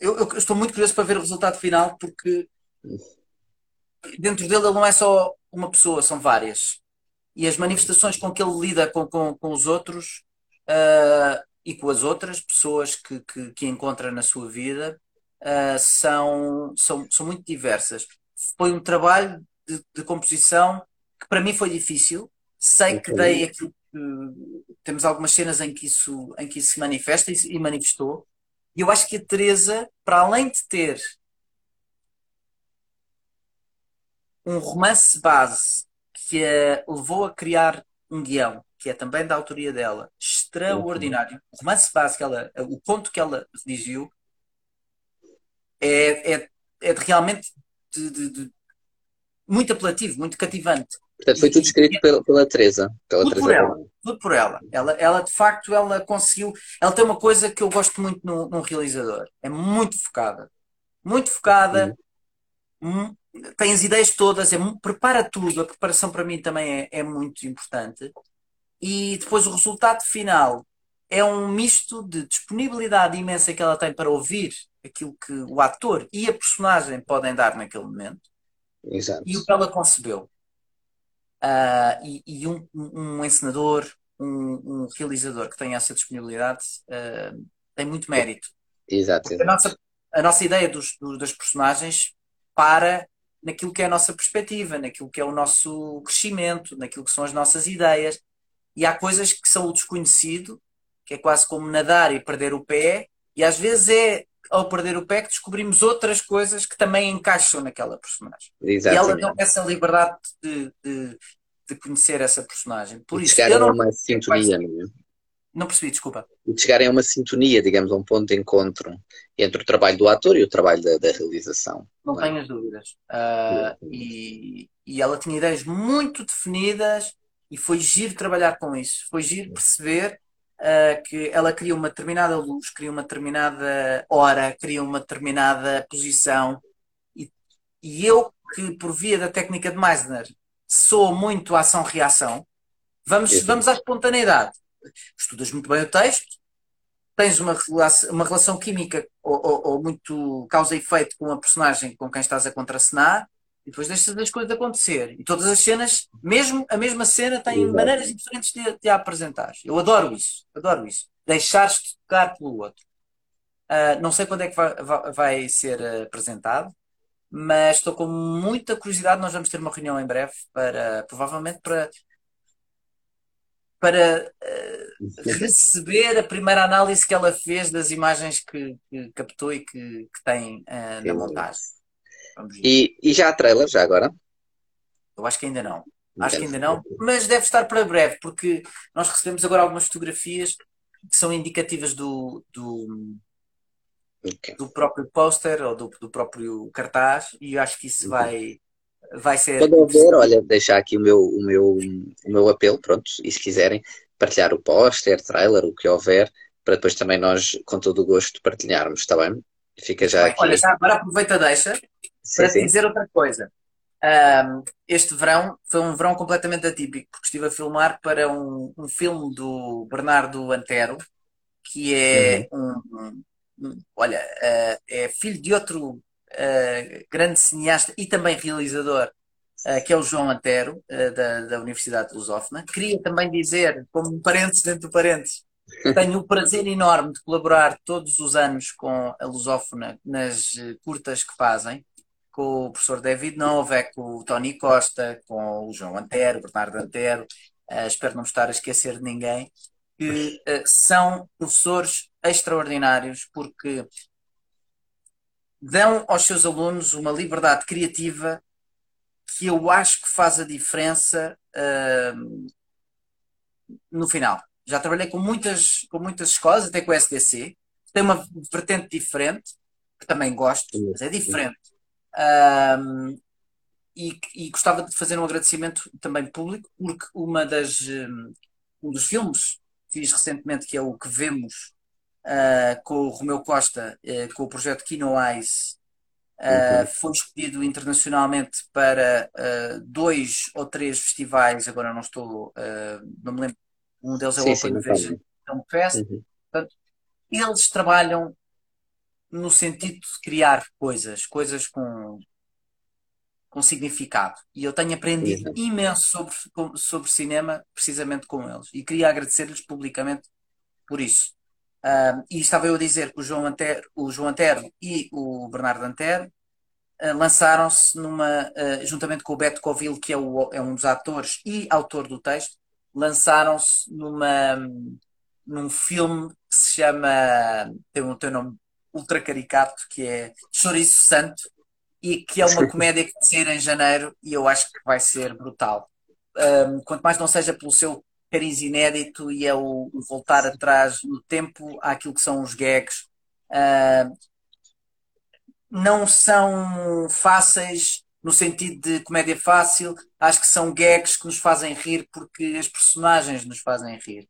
Eu, eu, estou muito curioso para ver o resultado final, porque dentro dele ele não é só uma pessoa, são várias. E as manifestações com que ele lida com, com, com os outros uh, e com as outras pessoas que, que, que encontra na sua vida uh, são, são, são muito diversas. Foi um trabalho de, de, composição que para mim foi difícil. Sei que dei aquilo que. Temos algumas cenas em que isso, em que isso se manifesta e, e manifestou. E eu acho que a Teresa, para além de ter um romance base que a levou a criar um guião, que é também da autoria dela, extraordinário. O romance base que ela, o conto que ela redigiu, é, é, é realmente de, de, de, muito apelativo, muito cativante. Portanto, foi tudo escrito pela, pela Teresa. Pela tudo Teresa por ela. Tudo por ela. ela. Ela, de facto, ela conseguiu. Ela tem uma coisa que eu gosto muito num, num realizador. É muito focada. Muito focada. Hum, tem as ideias todas. É, prepara tudo. A preparação para mim também é, é muito importante. E depois o resultado final é um misto de disponibilidade imensa que ela tem para ouvir aquilo que o ator e a personagem podem dar naquele momento Exato. e o que ela concebeu. Uh, e, e um, um, encenador, um, um, realizador que tenha essa disponibilidade uh, tem muito mérito. Exato, exato. A, nossa, a nossa ideia dos, dos, das personagens para naquilo que é a nossa perspectiva, naquilo que é o nosso crescimento, naquilo que são as nossas ideias. E há coisas que são o desconhecido, que é quase como nadar e perder o pé, e às vezes é ao perder o pé que descobrimos outras coisas que também encaixam naquela personagem. Exatamente. E ela deu essa liberdade de, de, de, conhecer essa personagem. Por isso, chegarem a uma sintonia, não é? Não percebi, desculpa. E de chegarem a uma sintonia, digamos, a um ponto de encontro entre o trabalho do ator e o trabalho da, da realização. Não, não é? tenho as dúvidas. Uh, e, e ela tinha ideias muito definidas e foi giro trabalhar com isso. Foi giro perceber uh, que ela cria uma determinada luz, cria uma determinada hora, cria uma determinada posição. E, e eu, que por via da técnica de Meissner sou muito ação-reação, vamos, vamos à espontaneidade. Estudas muito bem o texto, tens uma relação, uma relação química ou, ou, ou muito causa e efeito com a personagem com quem estás a contracenar, e depois deixas as coisas acontecer. E todas as cenas, mesmo a mesma cena, tem Exato. maneiras diferentes de, de a apresentar. Eu adoro isso, adoro isso. Deixares-te tocar pelo outro. Uh, não sei quando é que vai, vai, vai ser apresentado, mas estou com muita curiosidade. Nós vamos ter uma reunião em breve para, provavelmente, para, para uh, receber a primeira análise que ela fez das imagens que, que captou e que, que tem uh, na montagem. E, e já há trailer, já agora? Eu acho que ainda não. Acho que ainda não, mas deve estar para breve, porque nós recebemos agora algumas fotografias que são indicativas do, do, okay. do próprio póster ou do, do, próprio cartaz, e acho que isso uhum. vai, vai ser. Quando houver, olha, deixar aqui o meu, o, meu, o meu apelo, pronto, e se quiserem partilhar o póster, trailer, o que houver, para depois também nós, com todo o gosto, partilharmos, está bem? Fica já aqui. Olha, já agora aproveita, deixa, sim, para sim. dizer outra coisa. Um, este verão foi um verão completamente atípico, porque estive a filmar para um, um filme do Bernardo Antero, que é uhum. um, um, olha, uh, é filho de outro uh, grande cineasta e também realizador, uh, que é o João Antero, da, da Universidade de Lusófona. Queria também dizer, como parênteses dentro do parênteses, tenho o prazer enorme de colaborar todos os anos com a Lusófona nas curtas que fazem com o professor David Novak, com o Tony Costa, com o João Antero, Bernardo Antero, uh, espero não estar a esquecer de ninguém, que uh, são professores extraordinários porque dão aos seus alunos uma liberdade criativa que eu acho que faz a diferença uh, no final. Já trabalhei com muitas, com muitas escolas, até com o SDC, tem uma vertente diferente, que também gosto, mas é diferente. Um, e, e, gostava de fazer um agradecimento também público, porque uma das, um dos filmes que fiz recentemente, que é o que vemos uh, com o Romeu Costa, uh, com o projeto Kino Eyes, uh, uhum. foi escolhido internacionalmente para dois ou três festivais, agora não estou, não me lembro, um deles é o Open Vision Film Fest. Uhum. Portanto, eles trabalham no sentido de criar coisas, coisas com, com significado. E eu tenho aprendido imenso sobre, sobre cinema precisamente com eles. E queria agradecer-lhes publicamente por isso. Uh, e estava eu a dizer que o João Antero, o João Antero e o Bernardo Antero uh, lançaram-se numa, uh, juntamente com o Beto Covil, que é, o, é um dos atores e autor do texto, lançaram-se numa num filme que se chama tem um, tem um nome ultra caricato, que é Chouriço Santo, e que é uma comédia que vai sair em janeiro e eu acho que vai ser brutal. Um, quanto mais não seja pelo seu cariz inédito e é o, voltar atrás no tempo àquilo que são os gags. Uh, não são fáceis no sentido de comédia fácil, acho que são gags que nos fazem rir porque as personagens nos fazem rir.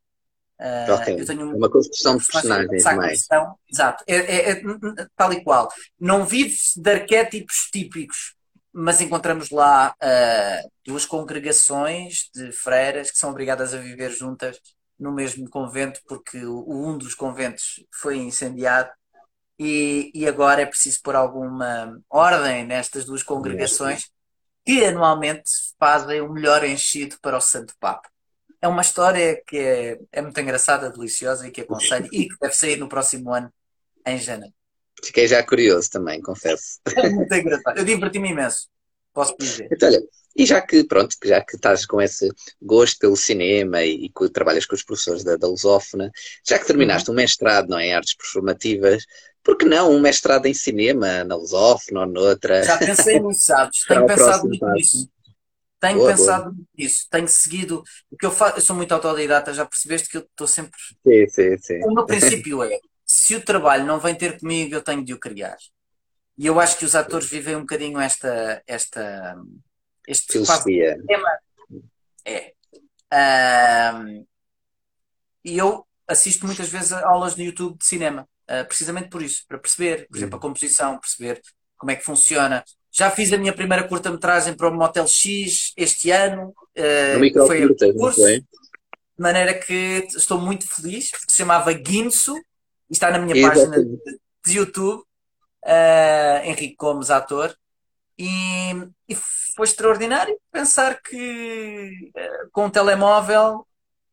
Uh, okay. eu tenho é uma construção de personagens mais. Exato, é, é, é, tal e qual. Não vive de arquétipos típicos, mas encontramos lá uh, duas congregações de freiras que são obrigadas a viver juntas no mesmo convento, porque o, um dos conventos foi incendiado. E, e agora é preciso pôr alguma ordem nestas duas congregações que anualmente fazem o melhor enchido para o Santo Papa é uma história que é, é muito engraçada, deliciosa e que aconselho e que deve sair no próximo ano em janeiro. Fiquei já curioso também, confesso. É muito engraçado. Eu diverti-me imenso, posso dizer. Então, olha, e já que, pronto, já que estás com esse gosto pelo cinema e, e que trabalhas com os professores da, da Lusófona, já que terminaste uhum. um mestrado não é, em artes performativas, por que não um mestrado em cinema na Lusófona ou noutra? Já pensei nisso, sabes? Tenho pensado muito nisso. Tenho boa, pensado boa. nisso, tenho seguido. O que eu faço, eu sou muito autodidata, já percebeste que eu estou sempre. Sim, sim, sim. O meu princípio é: se o trabalho não vem ter comigo, eu tenho de o criar. E eu acho que os atores vivem um bocadinho esta. esta este Filosofia. tema. É. Um, e eu assisto muitas vezes a aulas no YouTube de cinema, uh, precisamente por isso, para perceber, por exemplo, a composição, perceber como é que funciona, já fiz a minha primeira curta-metragem para o Motel X este ano. Uh, foi curta, curso, de maneira que estou muito feliz, porque se chamava Guinso está na minha Exatamente. página de, de YouTube. Uh, Henrique Gomes, ator. E, e, foi extraordinário pensar que uh, com o telemóvel,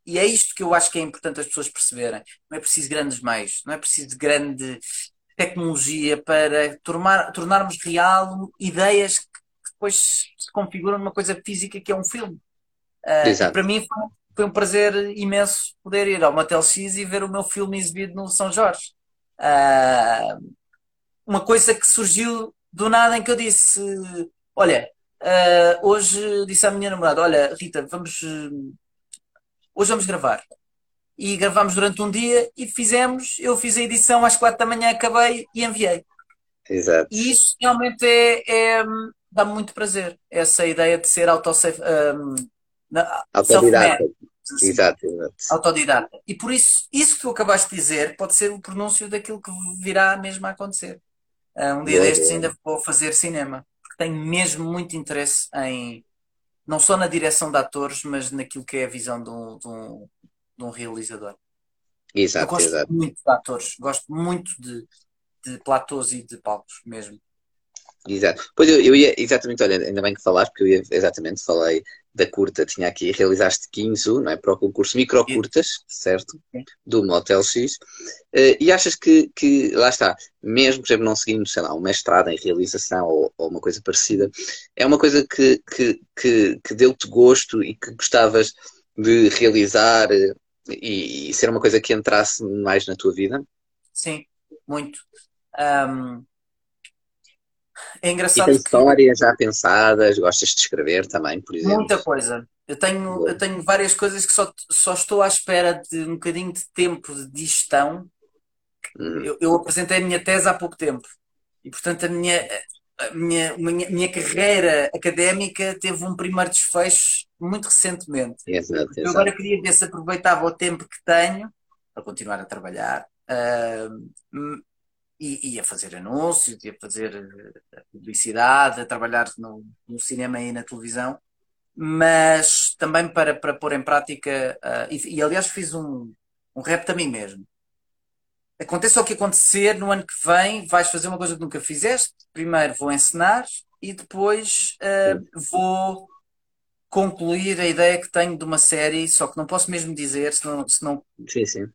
e é isto que eu acho que é importante as pessoas perceberem: não é preciso grandes meios, não é preciso grande tecnologia para tornar, tornarmos real ideias que depois se configuram numa coisa física que é um filme. Uh, para mim foi, foi, um prazer imenso poder ir ao Motel X e ver o meu filme exibido no São Jorge. Uh, uma coisa que surgiu do nada em que eu disse: Olha, uh, hoje disse à minha namorada: Olha, Rita, vamos. hoje vamos gravar e gravámos durante um dia e fizemos. Eu fiz a edição às quatro da manhã, acabei e enviei. Exato. E isso realmente é, é dá-me muito prazer, essa ideia de ser autossafe, um, autodidata. Exato, exato. Autodidata. E por isso, isso que tu acabaste de dizer pode ser o pronúncio daquilo que virá mesmo a acontecer. Uh, um dia destes ainda vou fazer cinema, porque tenho mesmo muito interesse em não só na direção de atores, mas naquilo que é a visão de um, de um, de um realizador. Exato, eu gosto exato. muito de atores, gosto muito de, de platôs e de palcos mesmo. Exato. Pois eu, eu, ia, exatamente, olha, ainda bem que falaste, porque eu ia, exatamente falei da curta, tinha aqui, realizaste 15, não é? Para o concurso Microcurtas, certo? Do Motel X. Uh, e achas que, que, lá está, mesmo, por exemplo, não seguindo, sei lá, um mestrado em realização ou, ou uma coisa parecida, é uma coisa que, que, que, que deu-te gosto e que gostavas de realizar eh, e, e, ser uma coisa que entrasse mais na tua vida? Sim, muito. Um, é engraçado. E tem histórias já pensadas, gostas de escrever também, por exemplo? Muita coisa. Eu tenho, eu tenho várias coisas que só, só estou à espera de um bocadinho de tempo de digestão. Hum. Eu, eu apresentei a minha tese há pouco tempo e, portanto, a minha, a minha, minha, minha carreira académica teve um primeiro desfecho muito recentemente. Exato, exato. Eu agora queria ver se aproveitava o tempo que tenho para continuar a trabalhar uh, e, e, a fazer anúncios, e a fazer eh, publicidade, a trabalhar no, no cinema e na televisão, mas também para, para pôr em prática. Uh, e, e, aliás, fiz um, um repto a mim mesmo. Aconteça o que acontecer, no ano que vem vais fazer uma coisa que nunca fizeste. Primeiro vou ensinar e depois uh, vou concluir a ideia que tenho de uma série, só que não posso mesmo dizer, senão, senão sim, sim.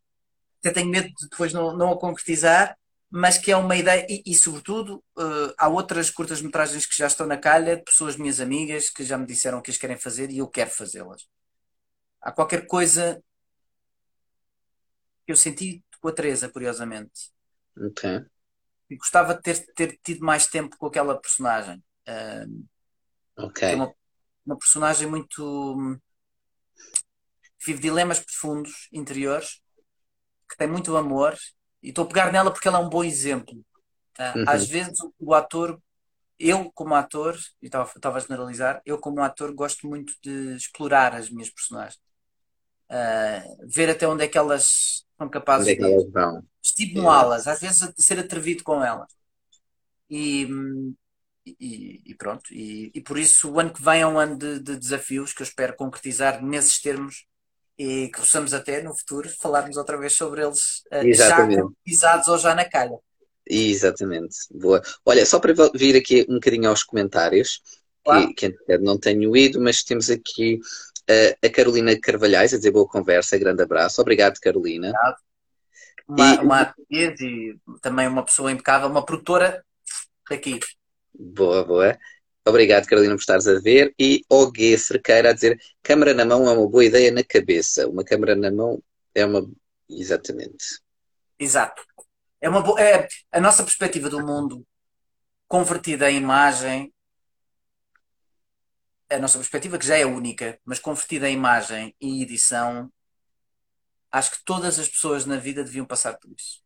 até tenho medo de depois não, não a concretizar, mas que é uma ideia, e, e sobretudo uh, há outras curtas-metragens que já estão na calha, de pessoas minhas amigas que já me disseram que as querem fazer e eu quero fazê-las. Há qualquer coisa que eu senti com a Teresa, curiosamente. Ok. E gostava de ter, ter tido mais tempo com aquela personagem. Uh, ok. É uma, uma personagem muito. vive dilemas profundos, interiores, que tem muito amor, e estou a pegar nela porque ela é um bom exemplo. Uh, uhum. Às vezes o, ator, eu como ator, e estava a generalizar, eu como ator gosto muito de explorar as minhas personagens. Uh, ver até onde é que elas são capazes onde é que elas vão. estimulá-las, às vezes a ser atrevido com elas. E, e, e, pronto, e, e, por isso o ano que vem é um ano de, de, desafios que eu espero concretizar nesses termos e que possamos até no futuro falarmos outra vez sobre eles uh, já concretizados ou já na calha. Exatamente, boa. Olha, só para vir aqui um bocadinho aos comentários, claro. que, que não tenho ido, mas temos aqui uh, a Carolina Carvalhais a dizer boa conversa, grande abraço. Obrigado, Carolina. Obrigado. Uma, e... uma atriz e também uma pessoa impecável, uma produtora aqui. Boa, boa. Obrigado, Carolina, por estares a ver. E Ogue Cerqueira a dizer: câmara na mão é uma boa ideia na cabeça. Uma câmara na mão é uma. Exatamente. Exato. É uma bo... é a nossa perspectiva do mundo convertida em imagem. A nossa perspectiva, que já é única, mas convertida em imagem e edição, acho que todas as pessoas na vida deviam passar por isso.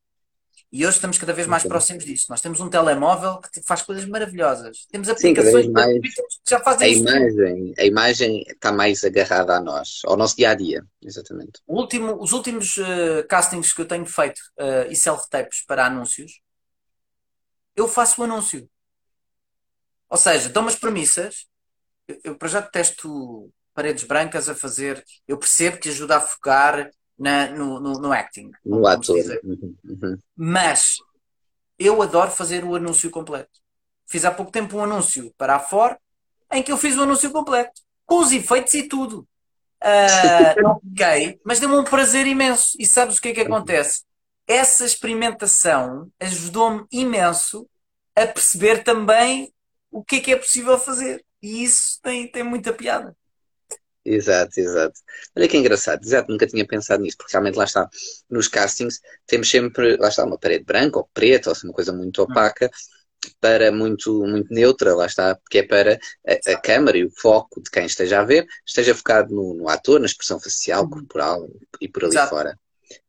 E hoje estamos cada vez mais próximos disso. Nós temos um telemóvel que faz coisas maravilhosas. Temos aplicações Sim, mais, que já fazem a imagem, A imagem está mais agarrada a nós, ao nosso dia a dia, exatamente. Último, os últimos uh, castings que eu tenho feito uh, e self-tapes para anúncios, eu faço o anúncio. Ou seja, dou umas premissas. Eu, eu para já testo paredes brancas a fazer. Eu percebo que ajuda a focar, na, no, no, no acting. No ator. Uhum, uhum. Mas eu adoro fazer o anúncio completo. Fiz há pouco tempo um anúncio para a Ford em que eu fiz o anúncio completo, com os efeitos e tudo. Uh, não fiquei, mas deu-me um prazer imenso. E sabes o que é que acontece? essa experimentação ajudou-me imenso a perceber também o que é que é possível fazer. E isso tem, tem muita piada. Exato, exato. Olha que engraçado, exato, nunca tinha pensado nisso, porque realmente lá está, nos castings temos sempre, lá está, uma parede branca ou preta, ou assim, uma coisa muito opaca, para muito, muito neutra, lá está, porque é para a, a câmara e o foco de quem esteja a ver esteja focado no, no ator, na expressão facial, uhum. corporal e por ali exato. fora.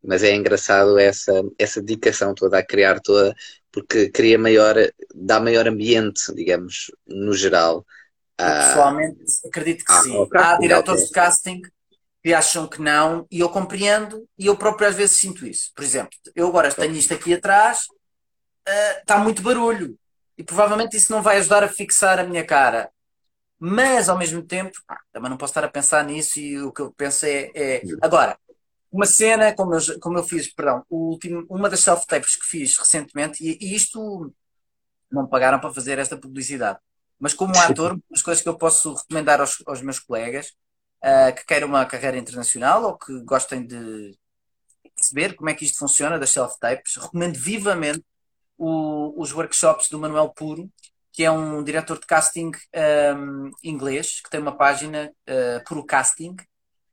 Mas é engraçado essa, essa dedicação toda a criar toda, porque cria maior, dá maior ambiente, digamos, no geral, Pessoalmente, acredito que ah, sim. Okay. Há diretores de casting que acham que não, e eu compreendo, e eu próprio às vezes sinto isso. Por exemplo, eu agora tenho isto aqui atrás, uh, está muito barulho, e provavelmente isso não vai ajudar a fixar a minha cara. Mas, ao mesmo tempo, ah, também não posso estar a pensar nisso, e o que eu penso é. é... Agora, uma cena, como eu, como eu fiz, perdão, o último, uma das self-tapes que fiz recentemente, e, e isto não me pagaram para fazer esta publicidade mas como ator, as coisas que eu posso recomendar aos, aos meus colegas uh, que queiram uma carreira internacional ou que gostem de perceber como é que isto funciona das self-tapes, recomendo vivamente o, os workshops do Manuel Puro, que é um diretor de casting um, inglês, que tem uma página uh, Puro Casting,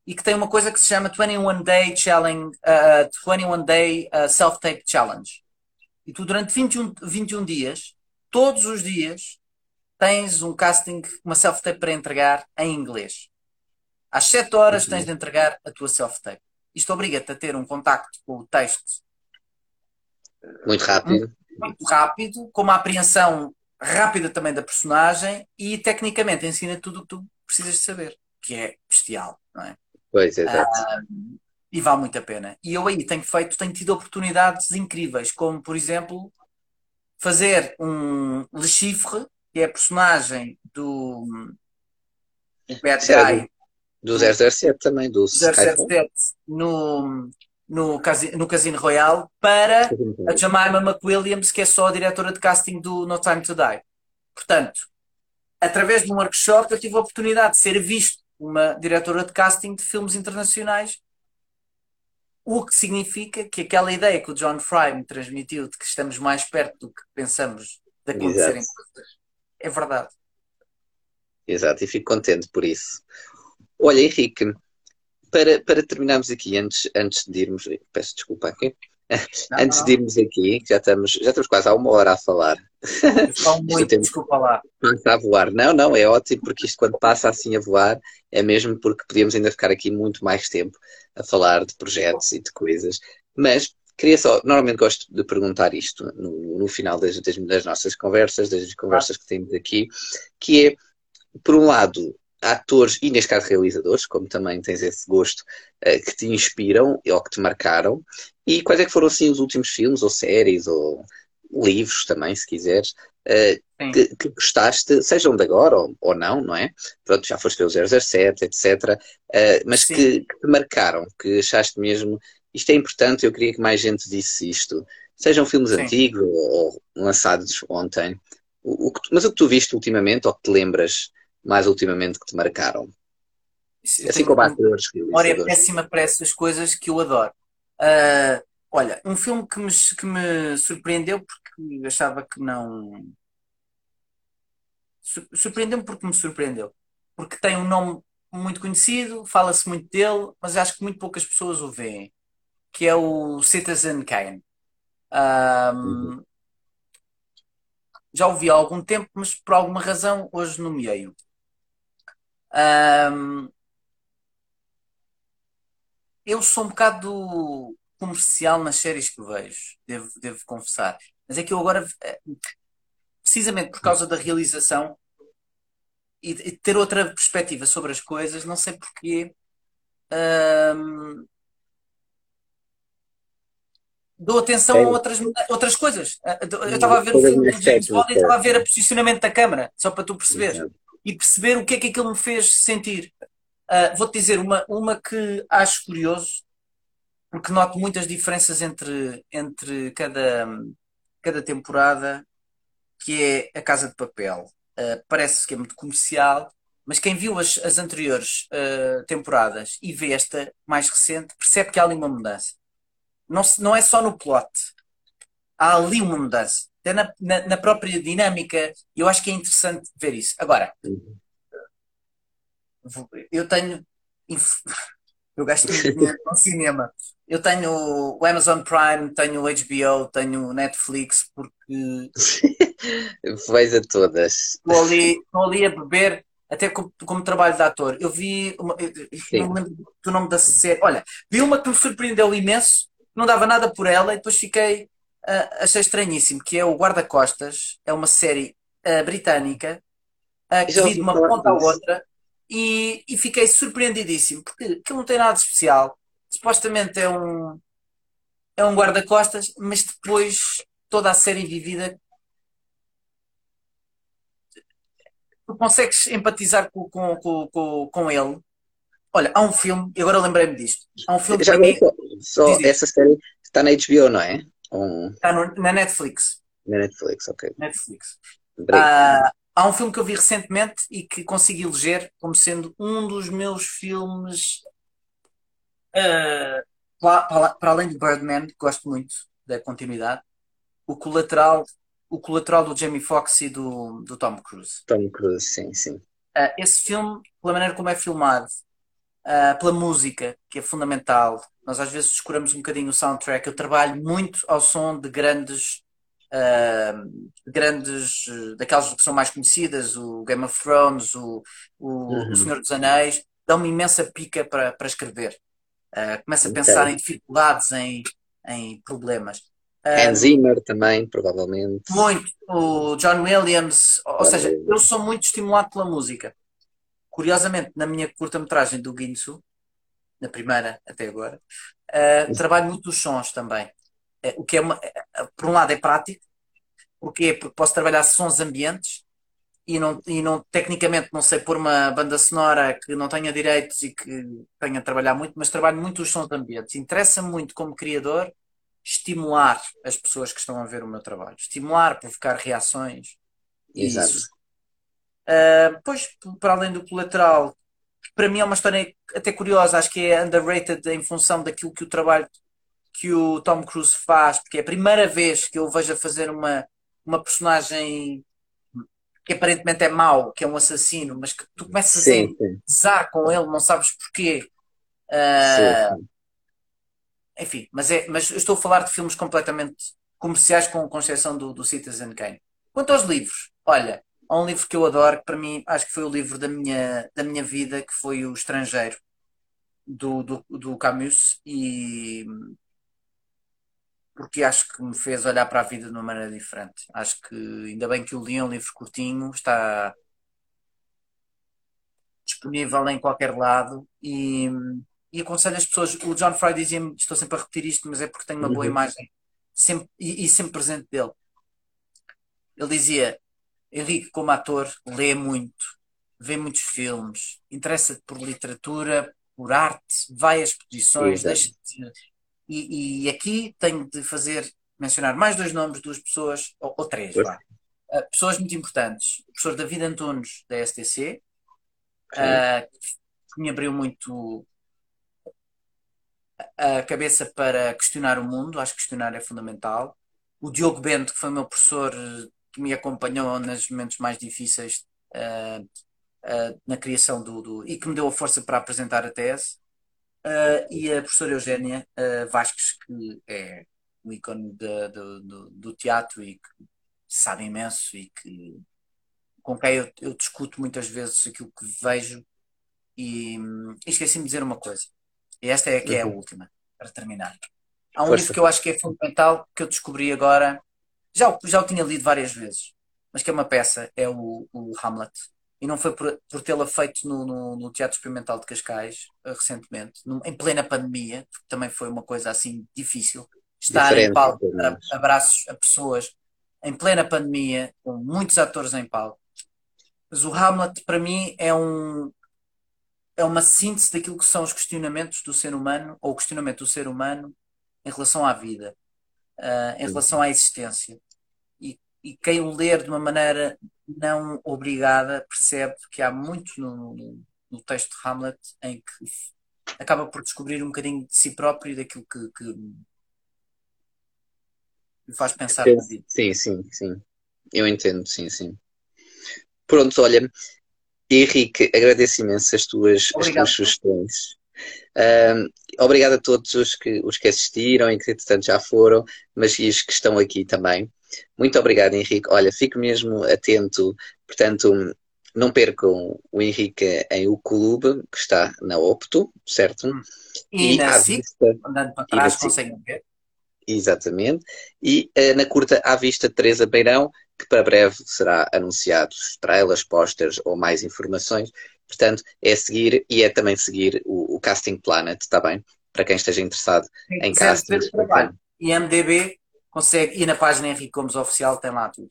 e que tem uma coisa que se chama 21 Day Challenge, uh, 21 Day uh, Self-Tape Challenge. E tu durante 21, 21 dias, todos os dias, tens um casting, uma self-tape para entregar em inglês. Às 7 horas tens de entregar a tua self-tape. Isto obriga-te a ter um contacto com o texto muito rápido. Muito rápido, com uma apreensão rápida também da personagem e tecnicamente ensina tudo o que tu precisas de saber, que é bestial, não é? Pois, exato. Ah, e vale muito a pena. E eu aí tenho feito, tenho tido oportunidades incríveis, como por exemplo fazer um Le Chiffre que é a personagem do, do Bad Guy. Do 007 também, do 007 no, no, no Casino Royale para a Jemima McWilliams, que é só a diretora de casting do No Time to Die. Portanto, através de um workshop, eu tive a oportunidade de ser visto uma diretora de casting de filmes internacionais, o que significa que aquela ideia que o John Fry me transmitiu de que estamos mais perto do que pensamos de acontecerem coisas é verdade. Exato, e fico contente por isso. Olha, Henrique, para, para terminarmos aqui, antes, antes de irmos, peço desculpa aqui, não, antes não. de irmos aqui, já estamos, já estamos quase há uma hora a falar. muito, tempo desculpa lá. Passa a voar. Não, não, é ótimo, porque isto quando passa assim a voar, é mesmo porque podíamos ainda ficar aqui muito mais tempo a falar de projetos e de coisas. Mas Queria só, normalmente gosto de perguntar isto no, no final das, das, nossas conversas, das conversas que temos aqui, que é, por um lado, atores e, neste caso, realizadores, como também tens esse gosto, uh, que te inspiram ou que te marcaram, e quais é que foram, assim, os últimos filmes, ou séries, ou livros também, se quiseres, uh, que, que, gostaste, sejam de agora ou, ou, não, não é? Pronto, já foste ver o 007, etc., uh, mas que, que, te marcaram, que achaste mesmo isto é importante, eu queria que mais gente visse isto. Sejam filmes Sim. antigos ou lançados ontem. O, o que, mas o que tu viste ultimamente, ou que te lembras mais ultimamente que te marcaram? Isso, assim como atores. Memória é péssima para essas coisas que eu adoro. Uh, olha, um filme que me, que me surpreendeu porque achava que não. Surpreendeu-me porque me surpreendeu. Porque tem um nome muito conhecido, fala-se muito dele, mas acho que muito poucas pessoas o veem que é o Citizen Kane. Um, uhum. Já ouvi há algum tempo, mas por alguma razão hoje nomeei-o. Um, eu sou um bocado comercial nas séries que vejo, devo, devo confessar. Mas é que eu agora, eh, precisamente por causa da realização e, e ter outra perspectiva sobre as coisas, não sei porquê, um, dou atenção é. a outras, outras coisas. Eu estava a ver o filme do James Bond e estava a ver o posicionamento da câmara, só para tu perceberes. E perceber o que é que aquilo me fez sentir. Uh, Vou-te dizer uma, uma que acho curioso, porque noto muitas diferenças entre, entre cada, cada temporada, que é A Casa de Papel. Uh, parece que é muito comercial, mas quem viu as, as anteriores uh, temporadas e vê esta mais recente percebe que há ali uma mudança não, não é só no plot. Há ali uma mudança. Até na, na, na própria dinâmica. Eu acho que é interessante ver isso. Agora, eu tenho. Eu gasto muito dinheiro no cinema. Eu tenho o Amazon Prime, tenho o HBO, tenho o Netflix, porque. Vais a todas. Estou ali, estou ali a beber, até como, como trabalho de ator. Eu vi. Uma, eu não me lembro do nome da série. Olha, vi uma que me surpreendeu imenso, não dava nada por ela, e depois fiquei. Uh, achei estranhíssimo, que é o Guarda-Costas. É uma série uh, britânica uh, que vi de uma ponta à outra e, e fiquei surpreendidíssimo, porque aquilo não tem nada de especial. Supostamente é um, é um guarda-costas, mas depois toda a série vivida tu consegues empatizar com, com, com, com ele. Olha, há um filme, e agora lembrei-me disto. Há um filme Já que só, só essa série está na HBO, não é? Um... Está no, na Netflix. Na Netflix, ok. Netflix. Uh, Há um filme que eu vi recentemente e que consegui eleger como sendo um dos meus filmes uh, para, para, além de Birdman, que gosto muito da continuidade, o colateral, o colateral do Jamie Foxx e do, do Tom Cruise. Tom Cruise, sim, sim. Uh, esse filme, pela maneira como é filmado, uh, pela música, que é fundamental, nós às vezes escuramos um bocadinho o soundtrack. Eu trabalho muito ao som de grandes uh, grandes, daquelas que são mais conhecidas, o Game of Thrones, o, o, uhum. o Senhor dos Anéis, dá uma imensa pica para, para escrever. Uh, começa a pensar em dificuldades, em, em problemas. Hans Zimmer também, provavelmente. Muito. O John Williams. Ou, ou seja, eu sou muito estimulado pela música. Curiosamente, na minha curta-metragem do Ginsu, na primeira até agora, uh, trabalho muito os sons também. É, o que é uma, é, por um lado é prático, porque porque posso trabalhar sons ambientes e não, e não tecnicamente não sei pôr uma banda sonora que não tenha direitos e que tenha a trabalhar muito, mas trabalho muito os sons ambientes. Interessa-me muito como criador estimular as pessoas que estão a ver o meu trabalho, estimular, provocar reações. Exato. Isso. Uh, pois, para além do colateral, para mim é uma história até curiosa, acho que é underrated em função daquilo que o trabalho que o Tom Cruise faz, porque é a primeira vez que eu vejo a fazer uma, uma personagem que aparentemente é mau, que é um assassino, mas que tu começas sim, a gozar com ele, não sabes porquê. Uh, sim, enfim, mas, é, mas eu estou a falar de filmes completamente comerciais, com, com exceção do, do Citizen Kane. Quanto aos livros, olha, há um livro que eu adoro, que para mim acho que foi o livro da minha, da minha vida, que foi O Estrangeiro, do, do, do Camus, e porque acho que me fez olhar para a vida de uma maneira diferente. Acho que ainda bem que o li, é um livro curtinho, está disponível em qualquer lado e, e aconselho as pessoas. O John Fry dizia-me, estou sempre a repetir isto, mas é porque tenho uma boa uhum. imagem sempre, e, e, sempre presente dele. Ele dizia: Henrique, como ator, lê muito, vê muitos filmes, interessa-te por literatura, por arte, vai a exposições, e, e, aqui tenho de fazer, mencionar mais dois nomes, duas pessoas, ou, ou três, uh, pessoas muito importantes. O professor David Antunes, da STC, uh, que me abriu muito a cabeça para questionar o mundo, acho que questionar é fundamental. O Diogo Bento, que foi meu professor que me acompanhou nos momentos mais difíceis uh, uh, na criação do, do, e que me deu a força para apresentar a tese uh, e a professora Eugénia Vasques, que é um ícone de, de, de, do teatro e que sabe imenso e que com quem eu, eu discuto muitas vezes aquilo que vejo e, e esqueci-me de dizer uma coisa e esta é que é a uhum. última para terminar há um Força. livro que eu acho que é fundamental que eu descobri agora já, já o tinha lido várias vezes mas que é uma peça é o, o Hamlet e não foi por, por tê-la feito no, no, no, Teatro Experimental de Cascais uh, recentemente, no, em plena pandemia, porque também foi uma coisa assim difícil. Estar Diferente, em palco, dar abraços a pessoas em plena pandemia, com muitos atores em palco. Mas o Hamlet, para mim, é um, é uma síntese daquilo que são os questionamentos do ser humano, ou o questionamento do ser humano em relação à vida, uh, em relação à existência. E, e quem o ler de uma maneira não obrigada, percebe que há muito no, no, texto de Hamlet em que acaba por descobrir um bocadinho de si próprio e daquilo que, que, me faz pensar. Sim, sim, sim. Eu entendo, sim, sim. Pronto, olha, Henrique, agradeço imenso as tuas, as tuas sugestões. Um, obrigado a todos os que, os que assistiram e que, entretanto, já foram, mas e os que estão aqui também. Muito obrigado, Henrique. Olha, fico mesmo atento, portanto, não percam o Henrique em O Clube, que está na Opto, certo? Hum. E, e na SIC, vista, andando para trás, conseguem ver. Exatamente. E uh, na curta à vista Teresa Beirão, que para breve será anunciado trailers, posters ou mais informações. Portanto, é seguir e é também seguir o, o Casting Planet, está bem? Para quem esteja interessado Sim, em casting. E MDB consegue, e na página Henrique Gomes Oficial tem lá tudo.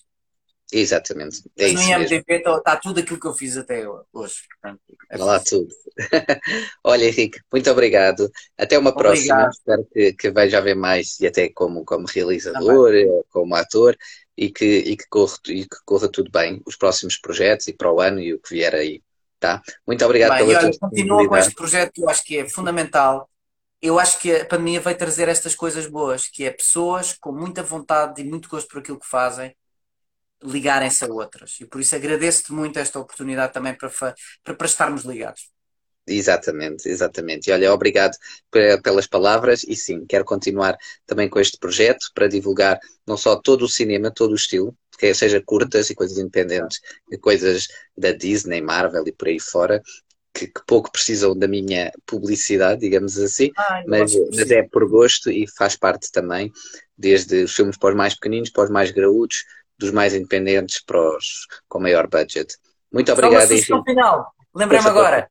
Exatamente. É Mas no IMDB está, está, tudo aquilo que eu fiz até hoje. Portanto, é lá tudo. Olha, Henrique, muito obrigado. Até uma obrigado. próxima. Espero que, que veja a ver mais e até como, como realizador, Também. como ator e que, e, que corra, e que corra tudo bem os próximos projetos e para o ano e o que vier aí. Tá? Muito obrigado bem, pela olha, Continua com este projeto eu acho que é fundamental. Eu acho que a pandemia vai trazer estas coisas boas, que é pessoas com muita vontade e muito gosto por aquilo que fazem ligarem-se a outras. E por isso agradeço-te muito esta oportunidade também para, para, para estarmos ligados. Exatamente, exatamente. E olha, obrigado pelas palavras e sim, quero continuar também com este projeto para divulgar não só todo o cinema, todo o estilo, que seja curtas e coisas independentes, e coisas da Disney, Marvel e por aí fora, que, que pouco precisam da minha publicidade, digamos assim, Ai, mas, mas é por gosto e faz parte também, desde os filmes para os mais pequeninos, para os mais graúdos, dos mais independentes para os com maior budget. Muito obrigado, Só uma final. Lembrei-me agora.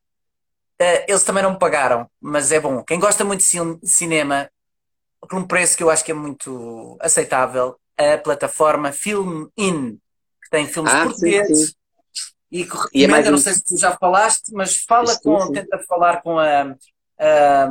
Uh, eles também não me pagaram, mas é bom. Quem gosta muito de cinema, por um preço que eu acho que é muito aceitável, a plataforma Film In, que tem filmes ah, portugueses. Sim, sim. E que recomenda, e é não sei se tu já falaste, mas fala sim, com, tenta falar com a, a,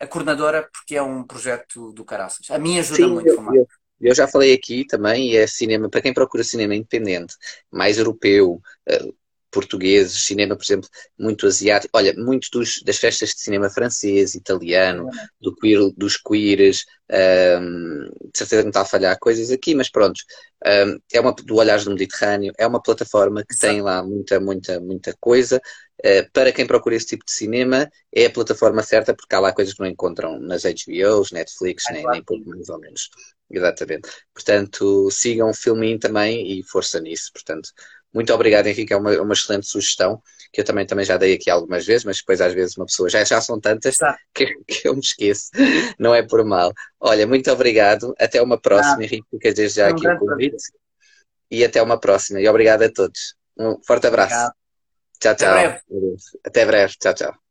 a, coordenadora, porque é um projeto do caraças. A mim ajuda muito. Eu, eu, eu já falei aqui também, e é cinema, para quem procura cinema independente, mais europeu, uh, portugueses, cinema, por exemplo, muito asiático. Olha, muitos dos, das festas de cinema francês, italiano, do queer, dos queers, um, de certeza que não está a falhar coisas aqui, mas pronto, um, é uma do Olhares do Mediterrâneo, é uma plataforma que tem lá muita, muita, muita coisa. Uh, para quem procura esse tipo de cinema, é a plataforma certa, porque há lá coisas que não encontram nas HBOs, Netflix, é nem, claro. nem pouco mais ou menos. Exatamente. Portanto, sigam o filminho também e força nisso. Portanto, muito obrigado, Henrique. É uma, uma excelente sugestão que eu também, também já dei aqui algumas vezes, mas depois às vezes uma pessoa já, já são tantas que, que, eu me esqueço. Não é por mal. Olha, muito obrigado. Até uma próxima, ah, Henrique. Fica desde já aqui o convite. E até uma próxima. E obrigado a todos. Um forte abraço. Obrigado. Tchau, tchau. Até breve. Até breve. Tchau, tchau.